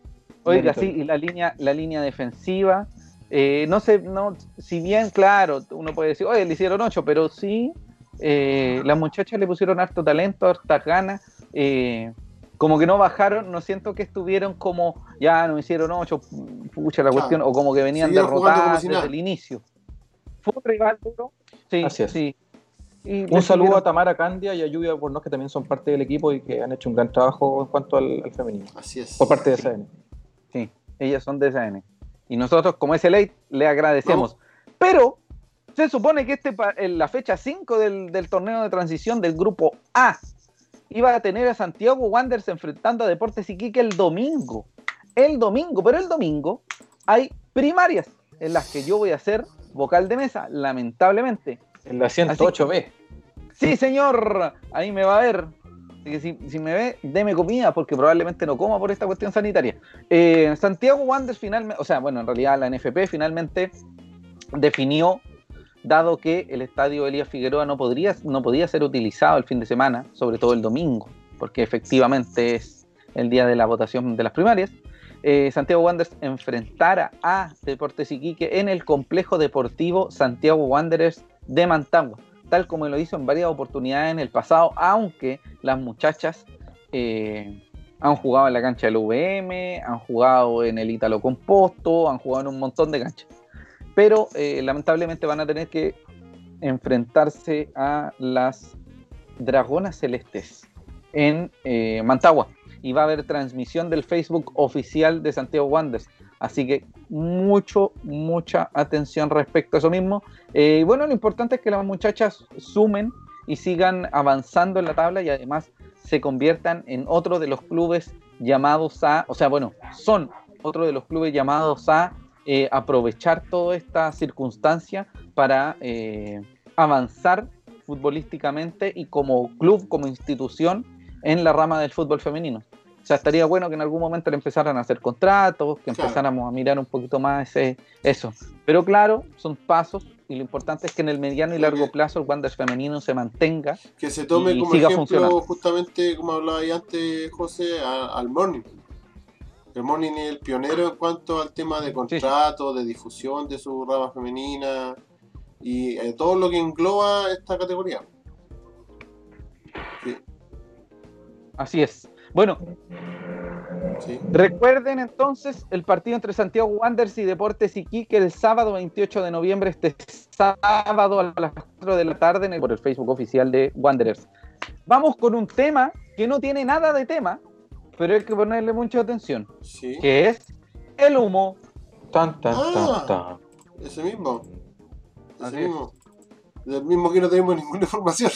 Oiga, mérito. sí, y la línea, la línea defensiva. eh, no sé, no, si bien, claro, uno puede decir, oye, le hicieron ocho, pero sí, eh, las muchachas le pusieron harto talento, hartas ganas. eh, como que no bajaron, no siento que estuvieron como, ya no hicieron ocho, pucha la cuestión, o como que venían derrotadas si desde el inicio. Fue un rival duro. Sí, Así es. sí. Y Un saludo a Tamara Candia y a Lluvia Pornos, que también son parte del equipo y que han hecho un gran trabajo en cuanto al, al femenino, Así es. por parte de SN. Sí, ellas son de SN. Y nosotros, como es late, le agradecemos. Pero se supone que este en la fecha 5 del, del torneo de transición del grupo A iba a tener a Santiago Wanderers enfrentando a Deportes Iquique el domingo. El domingo, pero el domingo hay primarias en las que yo voy a ser vocal de mesa, lamentablemente. En la 108B. Sí, señor, ahí me va a ver. Así que si, si me ve, deme comida, porque probablemente no coma por esta cuestión sanitaria. Eh, Santiago Wanderers finalmente, o sea, bueno, en realidad la NFP finalmente definió, dado que el estadio Elías Figueroa no, podría, no podía ser utilizado el fin de semana, sobre todo el domingo, porque efectivamente es el día de la votación de las primarias, eh, Santiago Wanderers enfrentara a Deportes Iquique en el complejo deportivo Santiago Wanderers de Mantagua, tal como lo hizo en varias oportunidades en el pasado, aunque las muchachas eh, han jugado en la cancha del UVM, han jugado en el Ítalo Composto, han jugado en un montón de canchas. Pero eh, lamentablemente van a tener que enfrentarse a las Dragonas Celestes en eh, Mantagua. Y va a haber transmisión del Facebook oficial de Santiago Wanderers. Así que mucho, mucha atención respecto a eso mismo. Eh, y bueno, lo importante es que las muchachas sumen y sigan avanzando en la tabla y además se conviertan en otro de los clubes llamados a, o sea, bueno, son otro de los clubes llamados a eh, aprovechar toda esta circunstancia para eh, avanzar futbolísticamente y como club, como institución en la rama del fútbol femenino. O sea, estaría bueno que en algún momento le empezaran a hacer contratos, que Claro. empezáramos a mirar un poquito más ese, eso. Pero claro, son pasos y lo importante es que en el mediano y largo plazo el Wanderers femenino se mantenga. Que se tome y como siga ejemplo, justamente como hablaba ahí antes José, a- al Morning. El Morning es el pionero en cuanto al tema de contrato, de difusión de su rama femenina y eh, todo lo que engloba esta categoría. Sí, Así es. Bueno, sí. Recuerden entonces el partido entre Santiago Wanderers y Deportes Iquique el sábado 28 de noviembre, este sábado a las 4 de la tarde por el Facebook oficial de Wanderers. Vamos con un tema que no tiene nada de tema, pero hay que ponerle mucha atención, sí. que es el humo. Tan, tan, Ah. tan, tan. Ese mismo. Ese mismo. Del mismo que no tenemos ninguna información.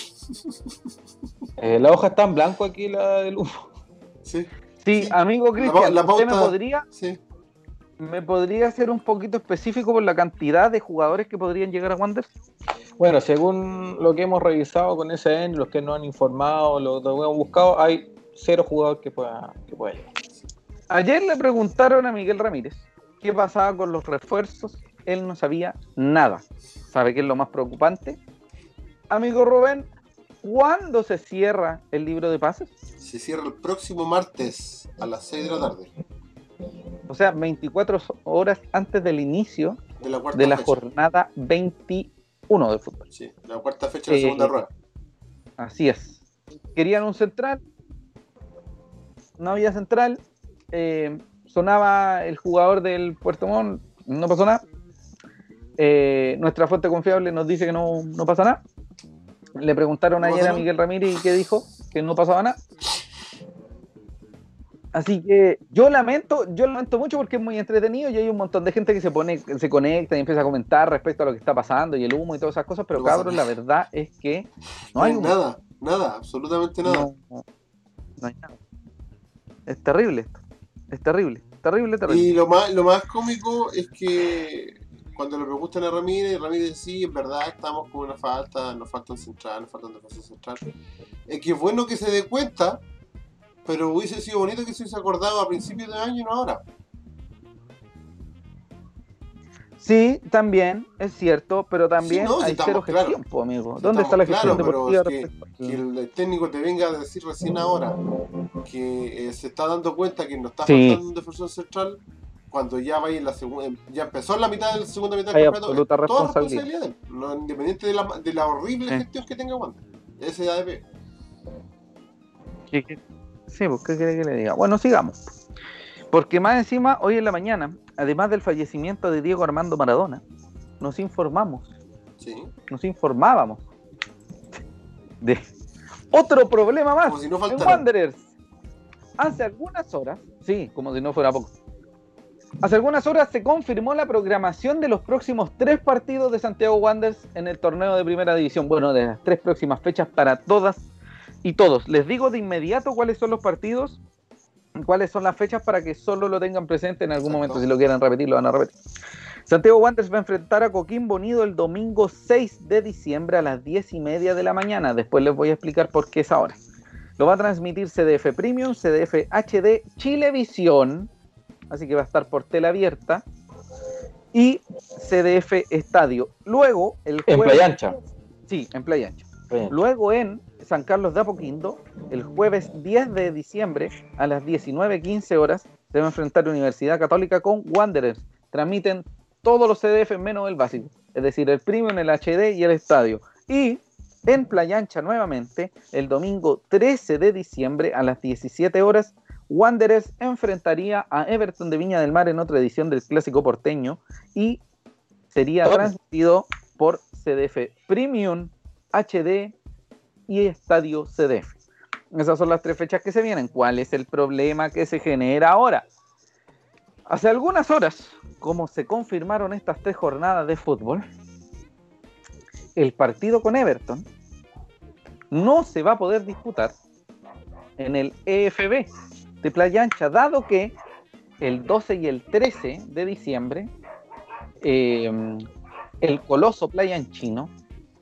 Eh, la hoja está en blanco aquí, la del humo. Sí, Sí, Sí. amigo Cristian, la ¿usted me podría, sí. me podría ser un poquito específico por la cantidad de jugadores que podrían llegar a Wanderers? Bueno, según lo que hemos revisado con SN, los que nos han informado, lo que hemos buscado, hay cero jugadores que pueda, que pueda llegar. Ayer le preguntaron a Miguel Ramírez qué pasaba con los refuerzos. Él no sabía nada. ¿Sabe qué es lo más preocupante? Amigo Rubén, ¿cuándo se cierra el libro de pases? Se cierra el próximo martes a las 6 de la tarde. O sea, 24 horas antes del inicio De la de jornada 21 de fútbol. Sí, la cuarta fecha de la Eh, segunda rueda. Así es. Querían un central. No había central. eh, sonaba el jugador del Puerto Montt. No pasó nada. Eh, nuestra fuente confiable nos dice que no, no pasa nada. Le preguntaron ¿No ayer a? Miguel Ramírez y que dijo que no pasaba nada. Así que yo lamento, yo lamento mucho porque es muy entretenido y hay un montón de gente que se pone, se conecta y empieza a comentar respecto a lo que está pasando y el humo y todas esas cosas, pero No cabros, la verdad es que no No hay nada, nada, absolutamente nada. No, no hay nada. Es terrible esto. Es terrible. Terrible, terrible. Y lo más, lo más cómico es que cuando le preguntan a Ramírez, Ramírez dice, sí, en verdad estamos con una falta, nos falta un central, nos falta un defensa central. Es que es bueno que se dé cuenta, pero hubiese sido bonito que se hubiese acordado a principios de año y no ahora. Sí, también, es cierto, pero también Sí, no, hay estamos cero gestión, po, amigo. ¿Dónde está la gestión claros, pero deportiva es que- el técnico te venga a decir recién ahora que eh, se está dando cuenta que no está Sí. faltando un defensor central cuando ya va en la segunda, ya empezó en la mitad de la segunda mitad del campeonato. toda responsabilidad. responsabilidad de él, no, independiente de la, de la horrible gestión que tenga Wander. Ese es ADP. Sí, pues, ¿qué quiere que le diga? Bueno, sigamos. Porque más encima, hoy en la mañana, además del fallecimiento de Diego Armando Maradona, nos informamos, Sí. nos informábamos de otro problema más Como si no en. Wanderers. Hace algunas horas, sí, como si no fuera poco. Hace algunas horas se confirmó la programación de los próximos tres partidos de Santiago Wanderers en el torneo de primera división. Bueno, de las tres próximas fechas para todas y todos. Les digo de inmediato cuáles son los partidos, cuáles son las fechas para que solo lo tengan presente en algún Exacto. momento. Si lo quieren repetir, lo van a repetir. Santiago Wanderers va a enfrentar a Coquimbo Unido el domingo 6 de diciembre a las 10 y media de la mañana. Después les voy a explicar por qué es ahora. Lo va a transmitir CDF Premium, CDF HD, Chilevisión, así que va a estar por tela abierta, y CDF Estadio. Luego, el En jueves- Playa Ancha. Sí, en Playa Ancha. Bien. Luego en San Carlos de Apoquindo, el jueves 10 de diciembre a las 19.15 horas, se va a enfrentar Universidad Católica con Wanderers. Transmiten todos los CDF menos el básico, es decir, el premium, el HD y el estadio. Y en Playa Ancha nuevamente, el domingo 13 de diciembre a las 17 horas, Wanderers enfrentaría a Everton de Viña del Mar en otra edición del Clásico Porteño y sería transmitido por CDF Premium, HD y Estadio CDF. Esas son las tres fechas que se vienen. ¿Cuál es el problema que se genera ahora? Hace algunas horas, como se confirmaron estas tres jornadas de fútbol, el partido con Everton no se va a poder disputar en el EFB de Playa Ancha, dado que el 12 y el 13 de diciembre eh, el Coloso Playa Anchino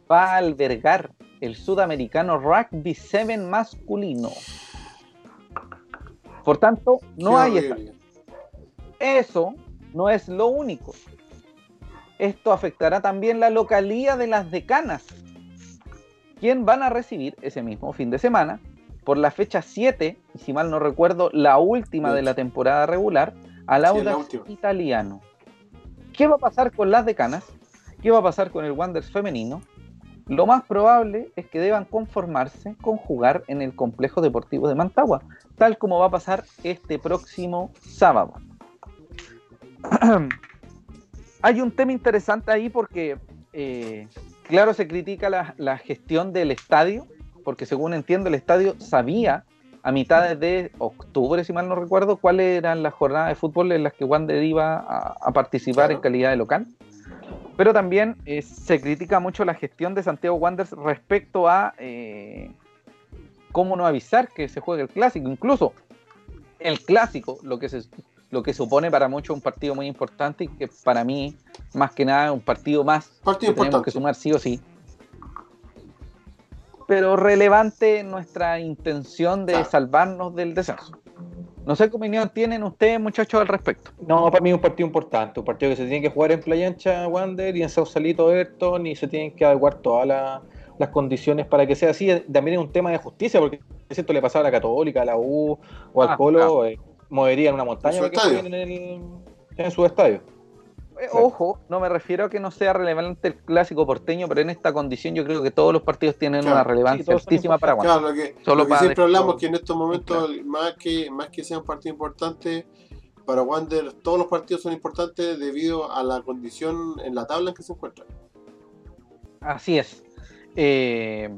va a albergar el sudamericano Rugby 7 masculino. Por tanto, no Qué hay. Eso no es lo único. Esto afectará también la localía de las decanas, quien van a recibir ese mismo fin de semana, por la fecha 7, y si mal no recuerdo, la última de la temporada regular, al Audax italiano. ¿Qué va a pasar con las decanas? ¿Qué va a pasar con el Wanderers femenino? Lo más probable es que deban conformarse con jugar en el complejo deportivo de Mantagua, tal como va a pasar este próximo sábado. Hay un tema interesante ahí porque, eh, claro, se critica la, la gestión del estadio, porque según entiendo el estadio sabía a mitad de octubre, si mal no recuerdo, cuáles eran las jornadas de fútbol en las que Wander iba a, a participar Claro. en calidad de local. Pero también eh, se critica mucho la gestión de Santiago Wanderers respecto a eh, cómo no avisar que se juegue el clásico. Incluso el clásico, lo que, se, lo que supone para muchos un partido muy importante y que para mí, más que nada, es un partido más Partido que tenemos que sumar sí o sí. Pero relevante nuestra intención de salvarnos del descenso. No sé qué opinión tienen ustedes, muchachos, al respecto. No, para mí es un partido importante, un partido que se tiene que jugar en Playa Ancha, Wander, y en Sausalito, Everton, y se tienen que adecuar todas la- las condiciones para que sea así. También es un tema de justicia, porque si esto le pasaba a la Católica, a la U o al Ah, Colo, eh, moverían una montaña En su para que estadio. en, el, en su estadio. Eh. Ojo, no me refiero a que no sea relevante el clásico porteño, pero en esta condición yo creo que todos los partidos tienen Claro. una Sí, relevancia son altísima para Wander. Claro, lo que, Solo lo que para siempre hablamos que en estos momentos, más que, más que sea un partido importante, para Wander todos los partidos son importantes debido a la condición en la tabla en que se encuentran. Así es. Eh,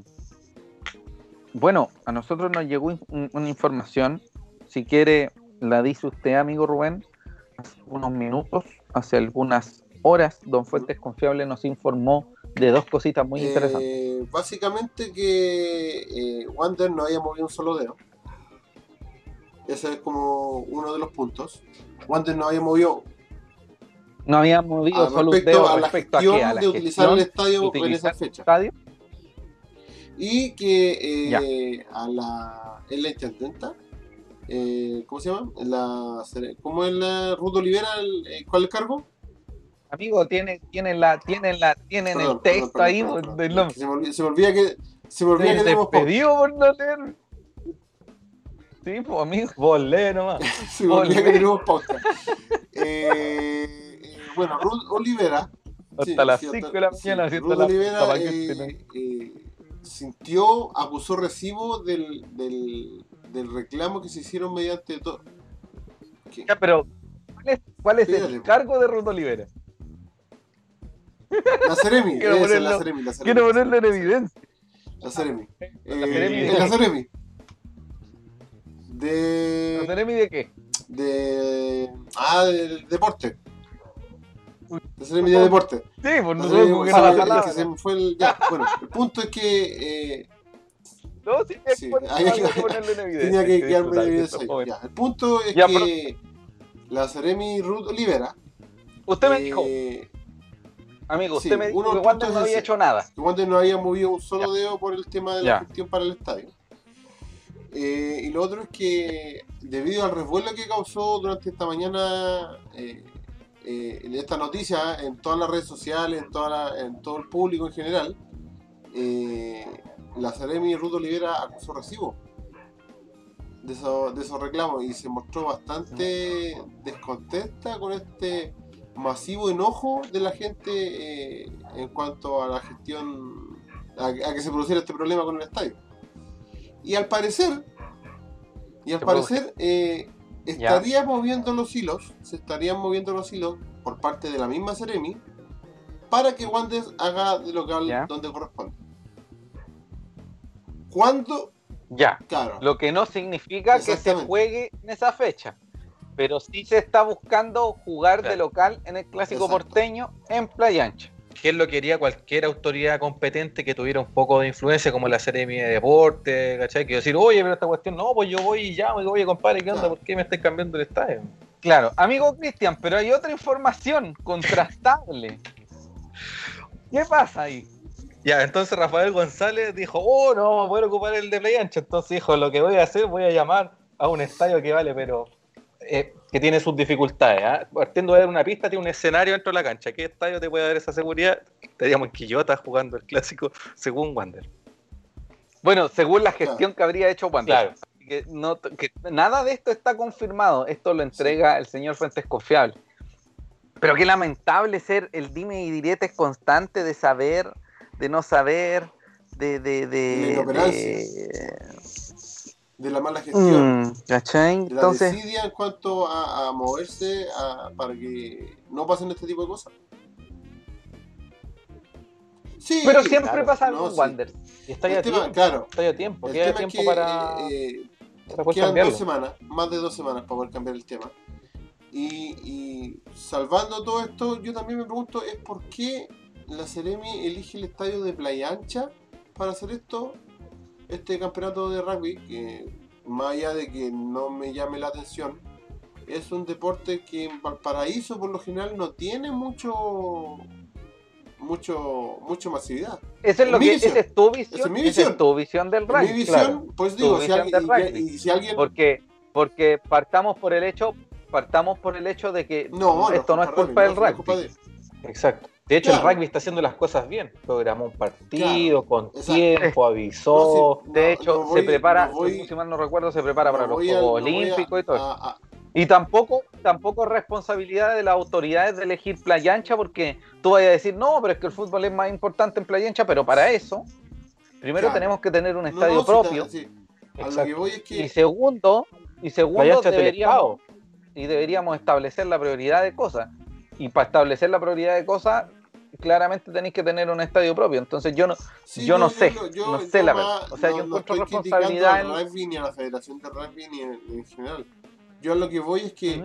bueno, a nosotros nos llegó in- un- una información. Si quiere, la dice usted, amigo Rubén. Hace unos minutos, hace algunas horas, Don Fuentes Confiable nos informó de dos cositas muy interesantes. Eh, básicamente que eh, Wander no haya movido un solo dedo. Ese es como uno de los puntos. Wander no había movido No había movido a solo un respecto dedo a la respecto a gestión qué, a la de utilizar el estadio en esa fecha. estadio. Y que eh, a la, en la intendenta, eh, ¿cómo se llama? La, ¿Cómo es la Ruth Olivera? el- eh, ¿Cuál es el cargo? Amigo, tiene, tienen la, tienen la, tienen Perdón, el texto perdón, ahí perdón, del nombre. que Se me olvida, se me olvida que, se me olvida que Te tenemos despedió por no leer. Sí, pues amigo, vos lee nomás. Se me olvida que tenemos pauta. Eh, eh, bueno, Ruth Olivera. Hasta sí, las sí, 5 de la sí, mañana, si Ruth la Olivera que eh, este, eh, sintió, acusó recibo del, del, del reclamo que se hicieron mediante todo. Ya, pero, ¿cuál es, cuál es Fíjate, el pues. cargo de Ruth Olivera? La Ceremi, Quiero ponerlo- la Ceremi, la Ceremi. Quiero ponerlo en evidencia. La Ceremi. ¿La Eh, Ceremi es la? Ceremi. ¿La De. Ceremi de qué? de. Ah, del deporte. La Ceremi de deporte. Sí, pues La no sé la se me fue el- ya, bueno, el punto es que eh, No, sí, hay que Sí, ponerlo- hay hay que- que ponerlo en evidencia. tenía que quedarme que evidencia. Ya, El punto es Ya, que la Ceremi Ruth Olivera. Usted me eh, dijo, amigo, sí, usted me dijo que Wander no había hecho nada. que Wander no había movido un solo dedo por el tema de la gestión para el estadio. Eh, y lo otro es que debido al revuelo que causó durante esta mañana eh, eh, esta noticia en todas las redes sociales, en, toda la- en todo el público en general, eh, la Ceremi Ruth Olivera acusó recibo de, eso- de esos reclamos y se mostró bastante descontenta con este masivo enojo de la gente eh, en cuanto a la gestión, a, a que se produciera este problema con el estadio. Y al parecer, y al parecer, eh, estaría moviendo los hilos, se estarían moviendo los hilos por parte de la misma Ceremi para que Wander haga de local Ya. donde corresponde. ¿Cuándo? Ya. Claro. Lo que no significa que se juegue en esa fecha. Pero sí se está buscando jugar de local en el clásico Exacto. porteño en Playa Ancha. que es lo que quería cualquier autoridad competente que tuviera un poco de influencia, como la Seremi de Deporte, ¿cachai? Que decir, oye, pero esta cuestión, no, pues yo voy y llamo, y digo, oye, compadre, ¿qué onda? Claro. ¿Por qué me estáis cambiando el estadio? Claro, amigo Cristian, pero hay otra información contrastable. ¿Qué pasa ahí? Ya, entonces Rafael González dijo, oh, no vamos a poder ocupar el de Playa Ancha. Entonces dijo, lo que voy a hacer, voy a llamar a un estadio que vale, pero eh, que tiene sus dificultades. ¿ah? Partiendo de una pista, tiene un escenario dentro de la cancha. ¿Qué estadio te puede dar esa seguridad? Estaríamos en Quillota jugando el clásico según Wander. Bueno, según la gestión que habría hecho Wander. Claro. Que, no, que nada de esto está confirmado. Esto lo entrega el señor Fuentes Confiable. Pero qué lamentable ser el dime y diretes constante de saber, de no saber, de. de, de, de- de la mala gestión, Mm, ¿Cachai? de la Entonces, desidia en cuanto a, a moverse a- para que no pasen este tipo de cosas. Sí, pero siempre claro, pasa no, con sí. Wander. Y está ya tiempo. claro, Está ya tiempo. Queda es que para, eh, para poder quedan cambiarlo. dos semanas, más de dos semanas para poder cambiar el tema. Y, y salvando todo esto, yo también me pregunto es por qué la Ceremi elige el estadio de Playa Ancha para hacer esto, este campeonato de rugby, que más allá de que no me llame la atención, es un deporte que en Valparaíso por lo general no tiene mucho mucho mucho masividad. esa es, lo mi que, visión. es tu visión. Esa es mi visión. es tu visión del rugby. mi visión, claro. pues digo, si alguien, del y- rugby. y si alguien Porque, porque partamos por el hecho, partamos por el hecho de que no, esto no es culpa del rugby. culpa de- Exacto. De hecho, Claro. el rugby está haciendo las cosas bien. Programó un partido con exacto. tiempo, avisó. No, De hecho, no voy- se prepara, voy- si mal no recuerdo, se prepara para los Juegos Olímpicos y todo eso. a- a- Y tampoco, tampoco es responsabilidad de las autoridades de elegir Playa Ancha, porque tú vayas a decir, no, pero es que el fútbol es más importante en Playa Ancha, pero para eso, primero Claro. tenemos que tener un estadio propio, está- sí. A lo Exacto. que voy es y segundo, y segundo deberíamos, y deberíamos establecer la prioridad de cosas. Y para establecer la prioridad de cosas, claramente tenéis que tener un estadio propio. Entonces yo no, sí, yo no sé, yo- no yo sé la verdad. O sea, yo no- no encuentro estoy responsabilidad en- rugby ni a la Federación de Rugby ni en, en general. Yo a lo que voy es que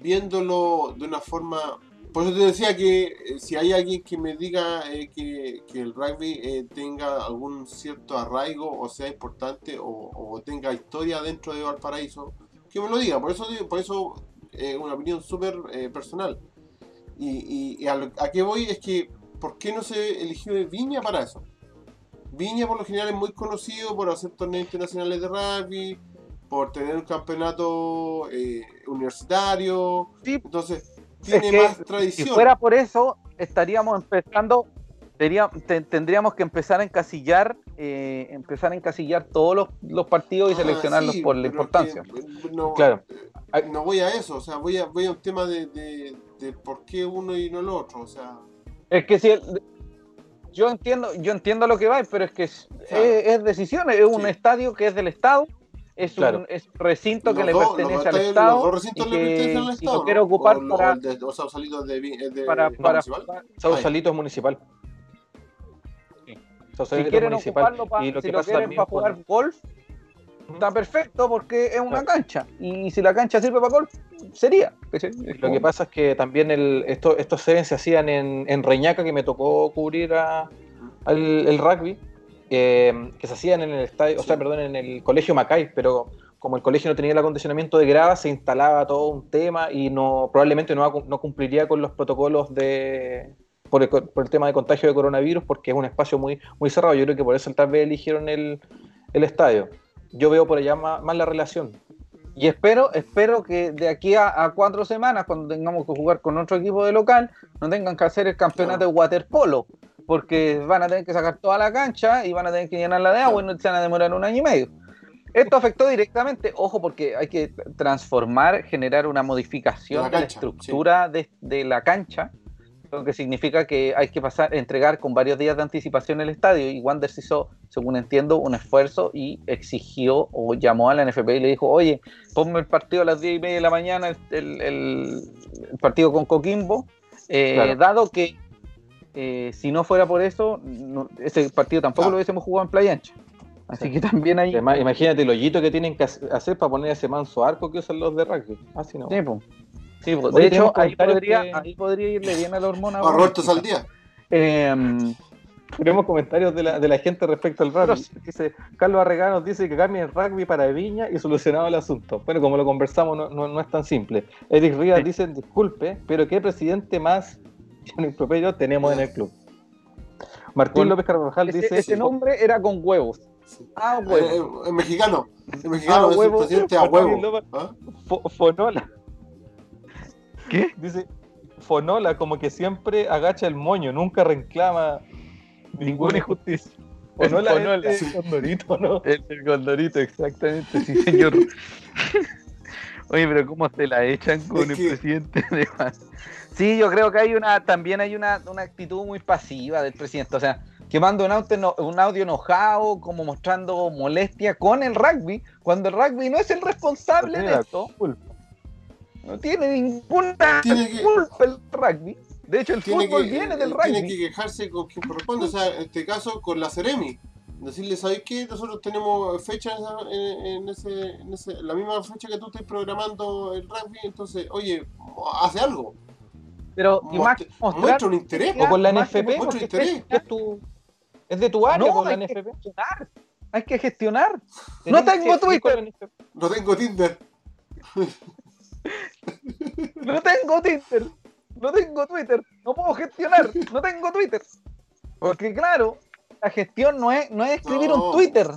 viéndolo de una forma por eso te decía que eh, si hay alguien que me diga eh, que, que el rugby eh, tenga algún cierto arraigo o sea importante o, o tenga historia dentro de Valparaíso, que me lo diga. Por eso, por eso es una opinión súper eh, personal. Y, y- y a, lo- a qué voy es que, ¿por qué no se eligió Viña para eso? Viña por lo general es muy conocido por hacer torneos internacionales de rugby, por tener un campeonato eh, universitario. Sí. Entonces, Es tiene que más si tradición. fuera por eso, estaríamos empezando, tendríamos que empezar a encasillar, eh, empezar a encasillar todos los, los partidos y Ah, seleccionarlos sí, por la importancia. que, eh, no, Claro. No voy a eso, o sea, voy a, voy a un tema de, de, de por qué uno y no el otro, o sea, Es que si el- yo entiendo, yo entiendo lo que va, pero es que es, Claro. es- es decisión, es un Sí. estadio que es del Estado, es Claro. un es recinto que los le dos- los pertenece al Estado los dos recintos y le que- pertenecen al y lo Estado, quiere ¿no? ocupar o, para, de, o Sausalito de, de para, para- municipal. para- Sausalito es municipal. Sí. Sausalito si es quieren municipal. ocuparlo para, y lo si que lo pasa quieren para jugar golf, está perfecto porque es una cancha. Y si la cancha sirve para golf, sería. Lo que pasa es que también el, esto- estos seven se hacían en, en Reñaca, que me tocó cubrir a- al el rugby, eh, que se hacían en el estadio, o sea, perdón, en el colegio Macay, pero como el colegio no tenía el acondicionamiento de grava, se instalaba todo un tema y no probablemente no, cumpliría con los protocolos de por el, por el tema de contagio de coronavirus, porque es un espacio muy, muy cerrado. Yo creo que por eso tal vez eligieron el, el estadio. Yo veo por allá más, más la relación. Y espero, espero que de aquí a, a cuatro semanas, cuando tengamos que jugar con otro equipo de local, no tengan que hacer el campeonato de waterpolo, porque van a tener que sacar toda la cancha y van a tener que llenarla de agua y no se van a demorar un año y medio. Esto afectó directamente, ojo, porque hay que transformar, generar una modificación De de la estructura de, de la cancha, lo que significa que hay que pasar, entregar con varios días de anticipación el estadio. Y Wanderers hizo, según entiendo, un esfuerzo y exigió o llamó a la NFP y le dijo, oye, ponme el partido a las 10 y media de la mañana, el, el- el- el partido con Coquimbo, eh, Claro. dado que eh, si no fuera por eso, no- ese partido tampoco Claro. lo hubiésemos jugado en Playa Ancha. Así Sí. que también hay... Además, imagínate el hoyito que tienen que hace- hacer para poner ese manso arco que usan los de rugby. Así no. Sí, po. Sí. Oye, De hecho, ahí podría, que- ahí podría irle bien a la hormona. A Roberto. Saldía. Em, Tenemos comentarios de la, de la gente respecto al rugby. Dice, Carlos Arregano nos dice que cambie el rugby para Viña y solucionado el asunto. Bueno, como lo conversamos, no, no- no es tan simple. Eric Rivas Sí. dice, disculpe, pero ¿qué presidente más improperio tenemos en el club? Martín López Carvajal ese, dice, ese nombre era con huevos. Sí. Ah, Eh, huevos. eh, en mexicano. En mexicano Ah, es huevo. el presidente a huevo. ¿Ah? Fo- Fonola. ¿Qué? Dice, Fonola como que siempre agacha el moño, nunca reclama ninguna injusticia. Fonola, Fonola. es el condorito, ¿no? El, el condorito, exactamente, sí, señor. Oye, pero ¿cómo se la echan con Es el que- presidente de Sí, yo creo que hay una, también hay una, una actitud muy pasiva del presidente. O sea, que manda un audio, eno- un audio enojado, como mostrando molestia con el rugby, cuando el rugby no es el responsable de esto. culpa. No tiene ninguna Tiene que- culpa el rugby. De hecho, el Tiene fútbol que, viene del eh, rugby. tiene que quejarse con quien corresponde. O sea, en este caso con la Ceremi. Decirle, ¿sabes qué? Nosotros tenemos fecha en, esa- en- ese, en ese- la misma fecha que tú estás programando el rugby. Entonces, oye, hace algo. Pero y más Muestra- que mostrar- muestra un interés. O con la que NFP, muestra interés. es, es tu, es de tu área No, con la hay que NFP. gestionar. Hay que gestionar. Tenés No tengo que Twitter. No tengo Tinder. No tengo Twitter. No tengo Twitter. No puedo gestionar. No tengo Twitter. Porque claro, la gestión no es, no es escribir No. un Twitter.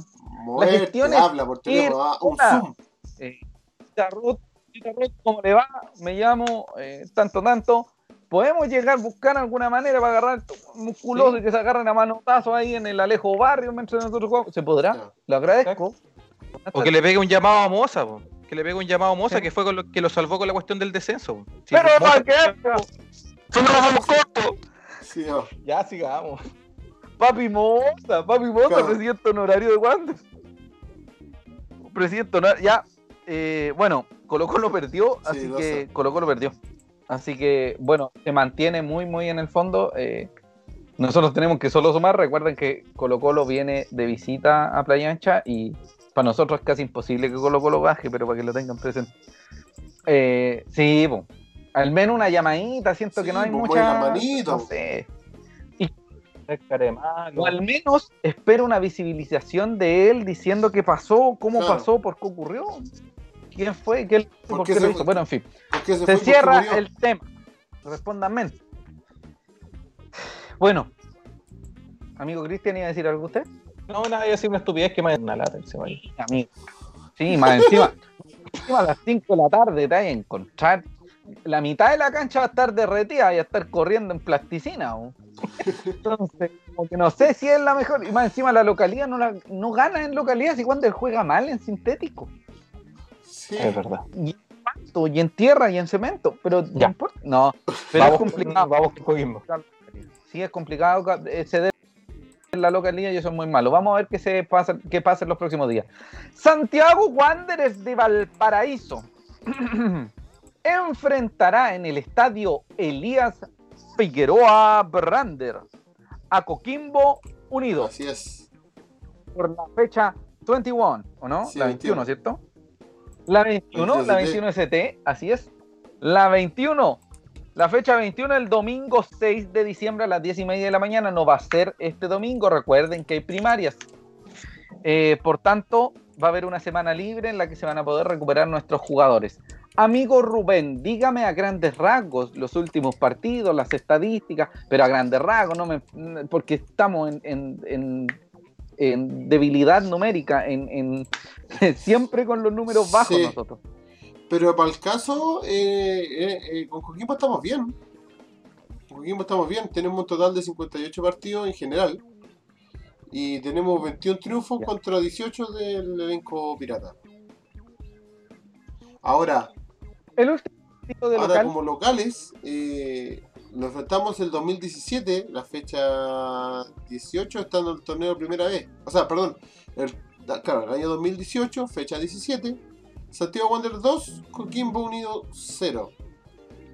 Moverte, gestión es habla por teléfono, ah, un una. Zoom. Eh, Ruth, ¿cómo le va? Me llamo eh, tanto, tanto. Podemos llegar a buscar alguna manera para agarrar Sí. y que se agarren a manotazos ahí en el Alejo Barrio mientras nosotros jugamos. ¿Se podrá? Lo agradezco. O que le pegue un llamado a Moza, po. Que le pegue un llamado a Moza, Sí. que fue con lo que lo salvó con la cuestión del descenso. Pero Moza- ¿para qué? Si no vamos cortos. Sí. Ya sigamos. Papi Moza, Papi Moza, Claro. presidente honorario de Wander. Presidente honorario, ya. eh, bueno, Colo Colo perdió, Sí, así que sé. Colo Colo perdió. Así que, bueno, se mantiene muy, muy en el fondo. eh, nosotros tenemos que solo sumar. Recuerden que Colo Colo viene de visita a Playa Ancha y para nosotros es casi imposible que Colo Colo baje, pero para que lo tengan presente. Eh, sí, po. Al menos una llamadita, siento Sí, que no hay pues, mucha. No sé. O al menos espero una visibilización de él diciendo qué pasó, cómo Claro. pasó, por qué ocurrió. ¿Quién fue? ¿Qué, ¿Por ¿Por qué qué se lo hizo? fue? Bueno, en fin. ¿Por qué se, cierra el tema. Respóndanme. Bueno, amigo Cristian, ¿iba a decir algo usted? No, nada, yo decir una estupidez que me una lata encima ahí. Amigo. Sí, más encima. encima a las 5 de la tarde te vas a encontrar. La mitad de la cancha va a estar derretida y a estar corriendo en plasticina. ¿o? Entonces, como que no sé si es la mejor. Y más encima la localidad no, la, no gana en localidad si cuando él juega mal en sintético. Sí. Es verdad. Y en pasto, y en tierra, y en cemento. Pero no Ya. importa. No, pero vamos, es complicado. Vamos con Coquimbo. Sí, es complicado ca- ceder en la localidad y eso es muy malo. Vamos a ver qué, se pasa, qué pasa en los próximos días. Santiago Wanderers de Valparaíso enfrentará en el estadio Elías Figueroa Brander a Coquimbo Unido Así es. por la fecha 21, ¿o no? Sí, la 21, 21. ¿cierto? La 21, 21 la ST. 21 ST, así es. La 21, la fecha 21, el domingo 6 de diciembre a las 10 y media de la mañana. No va a ser este domingo, recuerden que hay primarias. Eh, por tanto, va a haber una semana libre en la que se van a poder recuperar nuestros jugadores. Amigo Rubén, dígame a grandes rasgos los últimos partidos, las estadísticas, pero a grandes rasgos, no me, porque estamos en, en- en- en debilidad numérica, en, en- siempre con los números bajos Sí. nosotros. Pero para el caso, eh, eh, eh, con Coquimbo estamos bien. Con Coquimbo estamos bien. Tenemos un total de 58 partidos en general. Y tenemos 21 triunfos Ya. contra 18 del elenco pirata. Ahora, El último partido de ahora local, como locales, eh, nos enfrentamos el 2017, la fecha 18, estando en el torneo de primera vez. O sea, perdón, el, claro, el año 2018, fecha 17, Santiago Wander 2, Coquimbo Unido 0.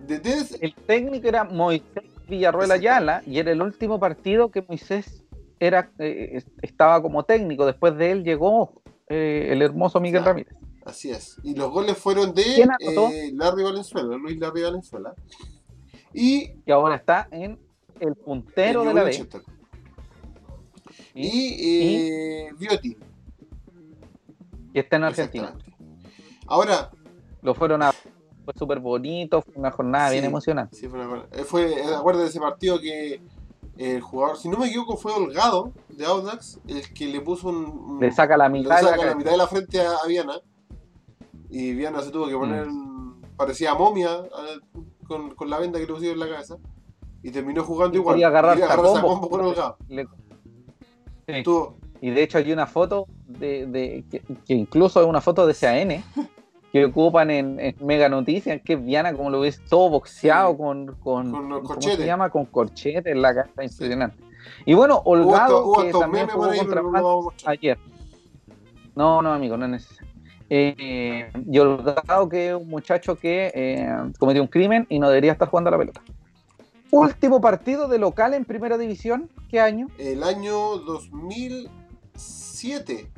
Desde el técnico era Moisés Villarruel Ayala y era el último partido que Moisés era, eh, es- estaba como técnico. Después de él llegó eh, el hermoso Miguel. Ramírez. Así es. Y los goles fueron de eh, Larry Valenzuela, Luis Larry Valenzuela. Y Y ahora está en el puntero de la B. Y, Y, eh, Viotti. y está en Argentina. Ahora, Lo fueron a. Fue súper bonito, fue una jornada Sí. bien emocionante. Sí, fue, una buena- eh, fue eh, acuérdate de ese partido que el jugador, si no me equivoco, fue Holgado de Audax, el que le puso un. un- Le saca la le mitad de la saca la cabeza. mitad de la frente a, a Viana. Y Viana se tuvo que poner. Parecía momia con, con la venda que le pusieron en la cabeza. Y terminó jugando Y igual. quería agarrar Quería a agarrarse a combo. con Holgado. Le- Sí. Estuvo- Y de hecho hay una foto de, de- que, que incluso es una foto de CAN que ocupan en, en Mega Noticias, que es Viana, como lo ves, todo boxeado Sí. con, con, Con los ¿cómo se llama? Con corchetes en la cara, impresionante. Y bueno, Holgado, que también jugó ahí, contra no ayer. No, no, amigo, no es necesario. Eh, y Holgado, que es un muchacho que eh, cometió un crimen y no debería estar jugando a la pelota. Último partido de local en primera división, ¿qué año? El año 2007,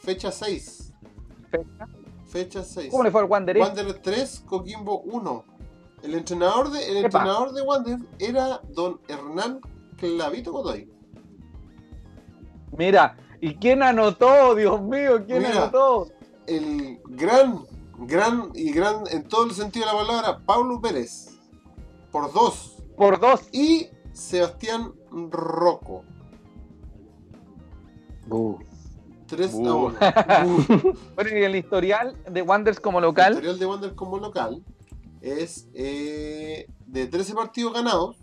fecha 6. Fecha. Fecha 6. ¿Cómo le fue al Wanderers? Wander 3, Coquimbo 1. El entrenador de, el Epa. entrenador de era don Hernán Clavito Godoy. Mira, ¿y quién anotó? Dios mío, ¿quién Mira. anotó? El gran, gran y gran en todo el sentido de la palabra, Pablo Pérez. Por 2. Por dos. Y Sebastián Rocco. 3 Bu. a 1. Bueno, y el historial de Wanderers como El local, historial de Wander como local es eh, de 13 partidos ganados,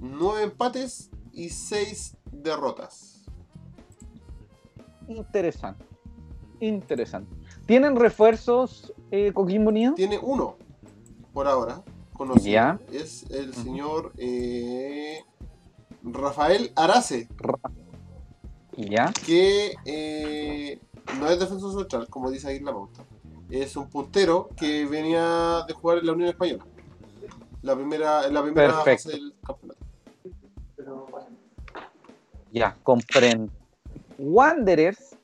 9 empates y 6 derrotas. interesante. Interesante. ¿Tienen refuerzos eh, Coquimbo Unido? Tiene uno por ahora conocido. Ya. Es el Ujú. señor eh, Rafael Arace, Ya. que eh, no es defensor central, como dice ahí en la pauta. Es un puntero que venía de jugar en la Unión Española. La primera, en la primera Perfecto. fase del campeonato. Ya, comprendo. Wanderers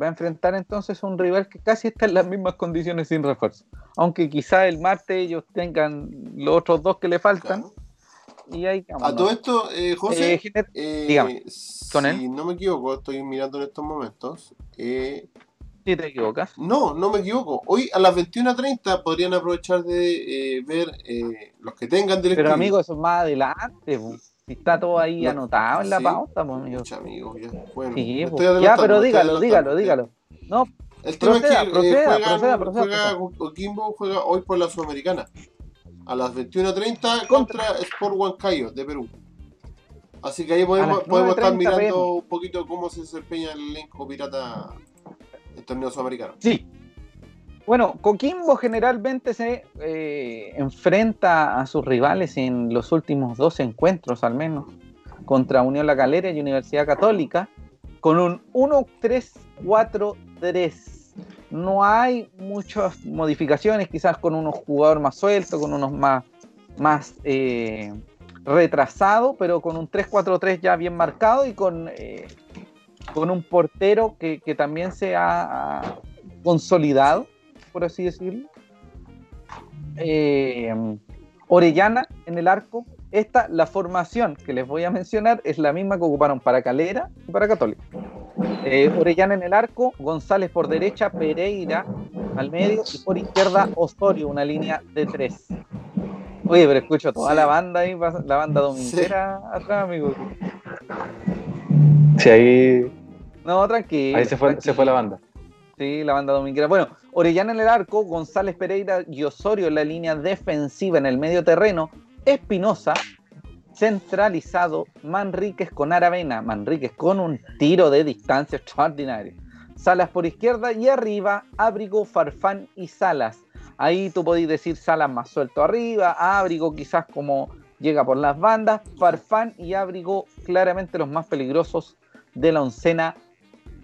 va a enfrentar entonces un rival que casi está en las mismas condiciones sin refuerzo. Aunque quizá el martes ellos tengan los otros dos que le faltan. Claro. Y ahí A todo esto, eh, José, Eh, eh, dígame, con si no me equivoco, estoy mirando en estos momentos. eh, si te equivocas. no, no me equivoco. Hoy a las 21.30 podrían aprovechar de eh, ver eh, los que tengan del Pero amigo, eso es más adelante. Si está todo ahí No, anotado en la sí. pauta, pues, amigo. Pucha, amigo, ya. Bueno, Sí, ya, pero dígalo, dígalo, dígalo. No, El tema Proceda, es que proceda, juega, proceda, proceda, juega Coquimbo juega hoy por la Sudamericana. A las 21.30 contra Sport Huancayo de Perú. Así que ahí podemos, estar 9:30 mirando un poquito cómo se desempeña el elenco pirata del torneo sudamericano. Sí. Bueno, Coquimbo generalmente se eh, enfrenta a sus rivales en los últimos dos encuentros, al menos, contra Unión La Calera y Universidad Católica, con un 1-3-4-3. No hay muchas modificaciones, quizás con unos jugadores más sueltos, con unos más, más eh, retrasados, pero con un 3-4-3 ya bien marcado y con, eh, con un portero que, que también se ha consolidado, por así decirlo. Eh, Orellana en el arco. Esta, la formación que les voy a mencionar, es la misma que ocuparon para Calera y para Católica. Eh, Orellana en el arco, González por derecha, Pereira al medio y por izquierda Osorio, una línea de tres. Oye, pero escucho toda Sí. la banda ahí, la banda dominguera atrás, amigo. Sí, ahí, No, tranquilo. ahí se, fue, se fue la banda. Sí, la banda dominguera. Bueno, Orellana en el arco, González Pereira y Osorio en la línea defensiva en el medio terreno, Espinosa centralizado, Manríquez con Aravena, Manríquez con un tiro de distancia extraordinario. Salas por izquierda y arriba, Ábrigo, Farfán y Salas. Ahí tú podés decir Salas más suelto arriba, Ábrigo quizás como llega por las bandas, Farfán y Ábrigo claramente los más peligrosos de la oncena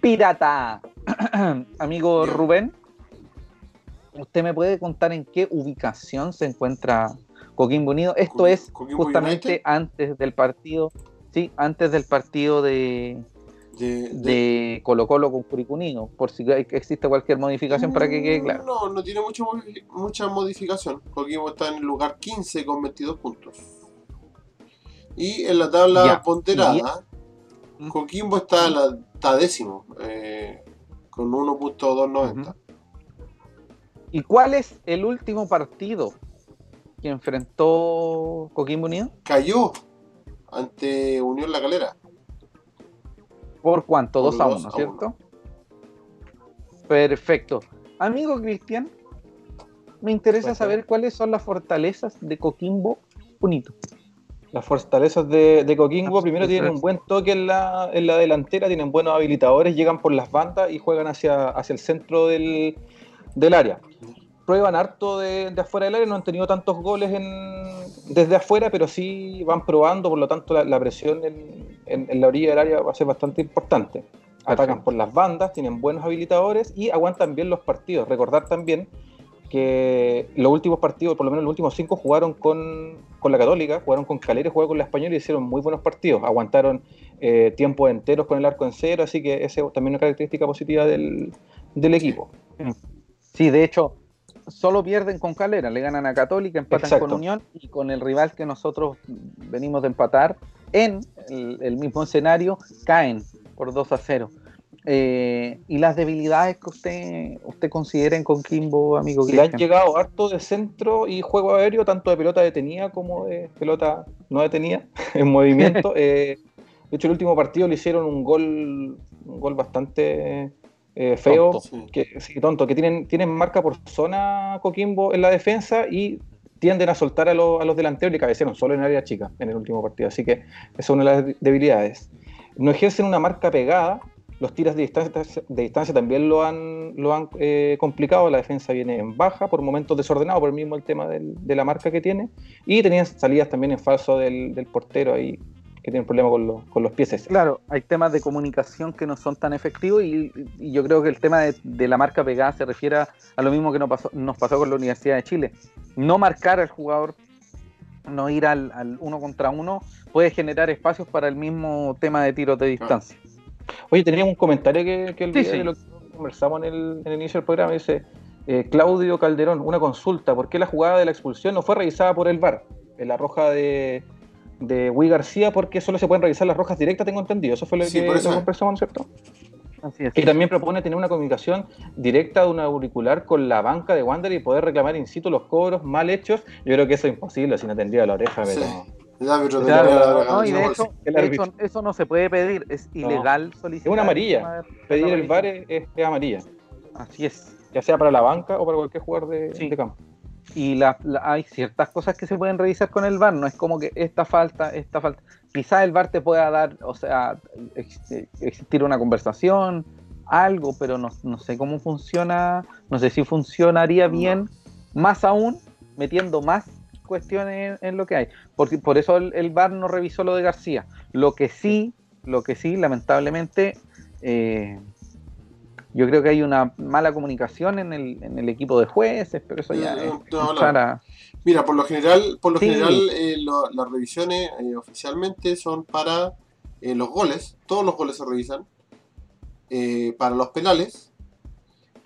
pirata. Amigo. Rubén, ¿usted me puede contar en qué ubicación se encuentra Coquimbo Unido? Esto Co- es Coquimbo justamente United. antes del partido, sí, antes del partido de, De, de- de Colo Colo con Curicunino, por si existe cualquier modificación para que quede claro. No, no tiene mucho, mucha modificación. Coquimbo está en el lugar 15 con 22 puntos. Y en la tabla Ya, ponderada, y- Coquimbo está, la, está décimo, eh, con 1.290. ¿Y cuál es el último partido que enfrentó Coquimbo Unido? Cayó ante Unión La Calera. ¿Por cuánto? Por 2 a dos 1, a ¿cierto? Perfecto. Amigo Cristian, me interesa saber cuáles son las fortalezas de Coquimbo Unido. Las fortalezas de, de Coquimbo primero tienen un buen toque en la, en la delantera, tienen buenos habilitadores, llegan por las bandas y juegan hacia, hacia el centro del, del área. Prueban harto de, de afuera del área, no han tenido tantos goles en- desde afuera, pero sí van probando, por lo tanto la, la presión en, en- en la orilla del área va a ser bastante importante. Atacan Perfecto. por las bandas, tienen buenos habilitadores y aguantan bien los partidos. Recordar también que los últimos partidos, por lo menos los últimos cinco, jugaron con, con la Católica, jugaron con Calera, jugaron con la Española y hicieron muy buenos partidos. Aguantaron eh, tiempos enteros con el arco en cero, así que esa es también una característica positiva del, del equipo. Sí, de hecho, solo pierden con Calera, le ganan a Católica, empatan Exacto. con Unión y con el rival que nosotros venimos de empatar en el, el mismo escenario, caen por 2 a 0. Eh, y las debilidades que usted usted considera en Coquimbo, amigo Le han llegado harto de centro y juego aéreo, tanto de pelota detenida como de pelota no detenida, en movimiento. Eh, de hecho, el último partido le hicieron un gol, un gol bastante eh, feo, Tonto. Sí. que, sí, tonto, que tienen, tienen marca por zona Coquimbo en la defensa y tienden a soltar a, los- a los delanteros y cabecearon solo en área chica en el último partido. Así que esa es una de las debilidades. No ejercen una marca pegada, los tiros de distancia, de distancia también lo han, lo han eh, complicado, la defensa viene en baja, por momentos desordenado, por el mismo el tema del- de la marca que tiene, y tenían salidas también en falso del, del portero ahí, que tiene problema con, los- con los pies. ese. Claro, hay temas de comunicación que no son tan efectivos y, y yo creo que el tema de, de la marca pegada se refiere a, lo mismo que nos pasó, nos pasó con la Universidad de Chile. No marcar al jugador, no ir al, al uno contra uno, puede generar espacios para el mismo tema de tiros de distancia. Oye, teníamos un comentario que, que olvidé Sí, sí. de lo, conversamos en el, en el inicio del programa, dice eh, Claudio Calderón, una consulta, ¿por qué la jugada de la expulsión no fue revisada por el VAR? En la roja de, de Wii García, porque solo se pueden revisar las rojas directas, tengo entendido. Eso fue lo Sí, que por eso. lo conversamos, ¿no es cierto? Así es. Y también propone tener una comunicación directa de un auricular con la banca de Wander y poder reclamar in situ los cobros mal hechos. Yo creo que eso es imposible, si no tendría la oreja, Sí. pero... Claro, la no, y de hecho, de hecho, eso no se puede pedir, es ilegal solicitar. Es una amarilla. Pedir el. VAR es, es- es amarilla, Así es. ya sea para la banca o para cualquier jugador de, Sí. de campo. Y la- la- hay ciertas cosas que se pueden revisar con el VAR, no es como que esta falta, esta falta. Quizás el VAR te pueda dar, o sea, ex- existir una conversación, algo, pero no, no sé cómo funciona, no sé si funcionaría bien, más aún metiendo más cuestiones en, en lo que hay. Porque por eso el, el VAR no revisó lo de García. Lo que sí, lo que sí, lamentablemente, eh, yo creo que hay una mala comunicación en el, en el equipo de jueces, pero eso ya No, es no, Mira, por lo general, por lo Sí. general eh, lo- las revisiones eh, oficialmente son para eh, los goles, todos los goles se revisan, eh, para los penales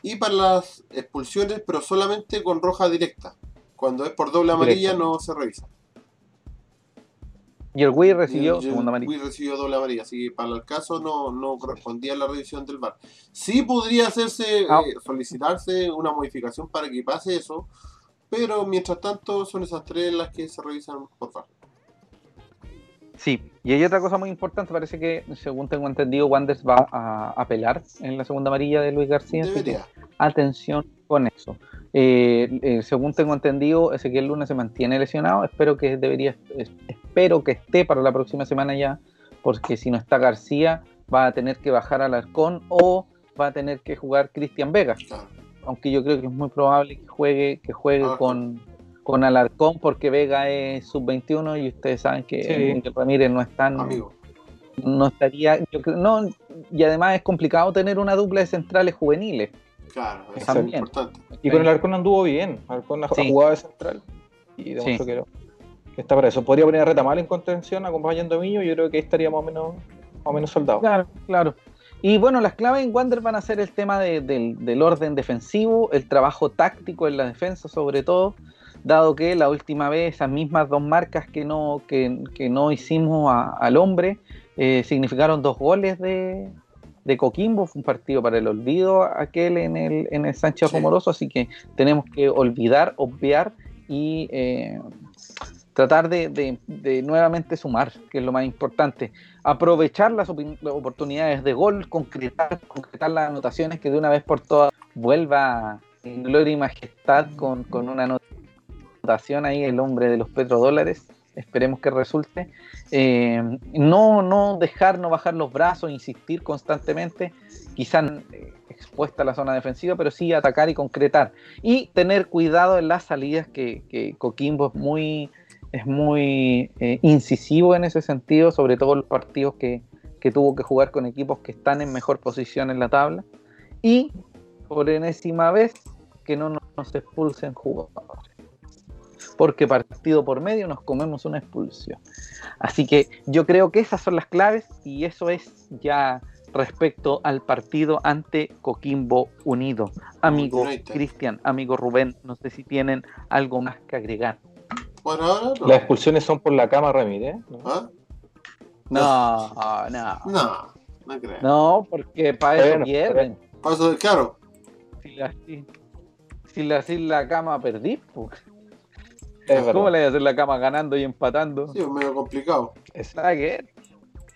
y para las expulsiones, pero solamente con roja directa. Cuando es por doble amarilla Directo. no se revisa. Y el Wii recibió Y el- segunda amarilla. Wii recibió doble amarilla, así que para el caso no, no correspondía la revisión del VAR. Sí podría hacerse, Ah. eh, solicitarse una modificación para que pase eso, pero mientras tanto son esas tres las que se revisan por VAR. Sí, y hay otra cosa muy importante, parece que, según tengo entendido, Wanders va a apelar en la segunda amarilla de Luis García. Debería. atención con eso. Eh, eh, según tengo entendido, Ezequiel Luna se mantiene lesionado. Espero que debería, es- espero que esté para la próxima semana ya, porque si no está García, va a tener que bajar al Arcón o va a tener que jugar Cristian Vega. Claro. Aunque yo creo que es muy probable que juegue, que juegue Alarcón. con, con Alarcón, porque Vega es sub-21 y ustedes saben que Sí. Ramírez no es tan Amigo. no estaría, yo creo, no, y además es complicado tener una dupla de centrales juveniles. Claro, eso es También. importante. Y con el Arcón anduvo bien. Arcón ha Sí. jugado de central y demostró Sí. que, que está para eso. Podría poner a Retamal en contención acompañando a Millo. Yo creo que ahí estaría más o menos, más o menos soldado. Claro, claro. Y bueno, las claves en Wander van a ser el tema de- del, del orden defensivo, el trabajo táctico en la defensa sobre todo, dado que la última vez esas mismas dos marcas que no, que, que no hicimos a- al hombre eh, significaron dos goles de, de Coquimbo, fue un partido para el olvido aquel en el, en el Sánchez Sí. Romoroso, así que tenemos que olvidar, obviar y eh, tratar de, de- de nuevamente sumar, que es lo más importante. Aprovechar las oportunidades de gol, concretar, concretar las anotaciones, que de una vez por todas vuelva en gloria y majestad con, con una anotación ahí el hombre de los petrodólares. Esperemos que resulte. Eh, no, no dejar, no bajar los brazos, insistir constantemente, quizás eh, expuesta a la zona defensiva, pero sí atacar y concretar. Y tener cuidado en las salidas, que, que Coquimbo es muy, es muy eh, incisivo en ese sentido, sobre todo los partidos que, que tuvo que jugar con equipos que están en mejor posición en la tabla. Y por enésima vez, que no nos, nos expulsen jugadores. Porque partido por medio nos comemos una expulsión. Así que yo creo que esas son las claves y eso es ya respecto al partido ante Coquimbo Unido. Amigo. Cristian, amigo Rubén, no sé si tienen algo más que agregar. Por ahora no. Las expulsiones son por la cama Ramírez. ¿no? ¿Ah? No, no. No, no creo. No, porque para eso Bueno, pierden. Paso de claro. Si la, si, si la, si la cama perdí, pues. Es verdad. ¿cómo le voy a hacer la cama ganando y empatando? Sí, es medio complicado. Es- Nada que.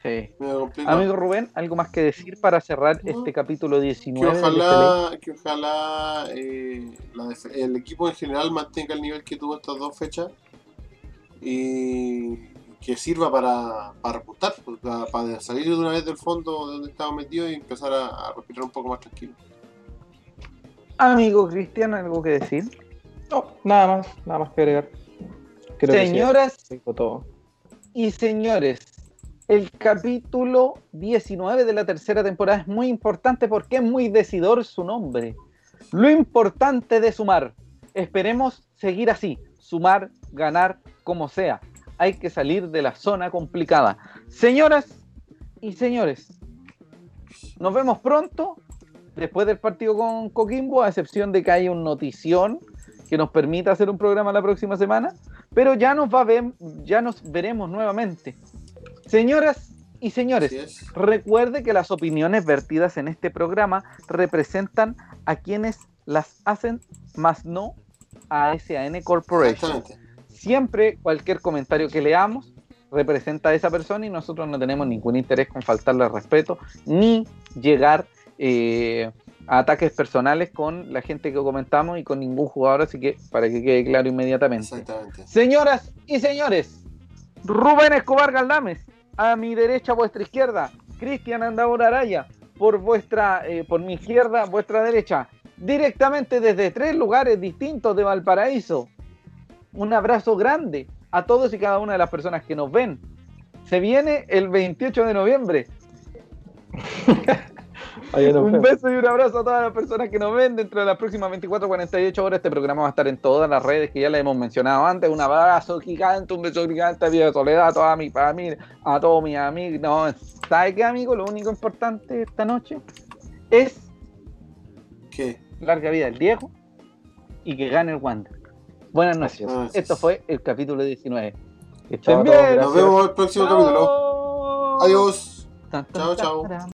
Sí. Medio complicado. Amigo Rubén, ¿algo más que decir para cerrar No. este capítulo que 19? del ojalá, que ojalá eh, la def- el equipo en general mantenga el nivel que tuvo estas dos fechas y que sirva para, para repuntar, pues, para, para salir de una vez del fondo donde estaba metido y empezar a, a respirar un poco más tranquilo. Amigo Cristian, ¿algo que decir? Nada más, nada más que agregar. Creo que sí, Señoras todo. y señores, el capítulo 19 de la tercera temporada es muy importante porque es muy decidor su nombre. Lo importante de sumar. Esperemos seguir así, sumar, ganar, como sea. Hay que salir de la zona complicada. Señoras y señores, nos vemos pronto después del partido con Coquimbo, a excepción de que haya un notición que nos permita hacer un programa la próxima semana, pero ya nos va a ver, ya nos veremos nuevamente. Señoras y señores, recuerde que las opiniones vertidas en este programa representan a quienes las hacen, más no a SAN Corporation. Siempre cualquier comentario que leamos representa a esa persona y nosotros no tenemos ningún interés con faltarle al respeto ni llegar eh, a ataques personales con la gente que comentamos y con ningún jugador, así que para que quede claro inmediatamente. Exactamente. Señoras y señores, Rubén Escobar Galdames, a mi derecha, vuestra izquierda, Cristian Andabor Araya, por vuestra, eh, por mi izquierda, vuestra derecha, directamente desde tres lugares distintos de Valparaíso. Un abrazo grande a todos y cada una de las personas que nos ven. Se viene el 28 de noviembre. Un beso y un abrazo a todas las personas que nos ven dentro de las próximas 24 48 horas. Este programa va a estar en todas las redes que ya les hemos mencionado antes. Un abrazo gigante, un beso gigante a Vía Soledad, a toda mi familia, a todos mis amigos. No, ¿sabe qué, amigo? Lo único importante esta noche es ¿Qué? larga vida del Diego y que gane el Wander. Buenas noches. Así es. Esto fue el capítulo 19. Que estén bien. gracias. Nos vemos en el próximo capítulo. Adiós. Chao, chao.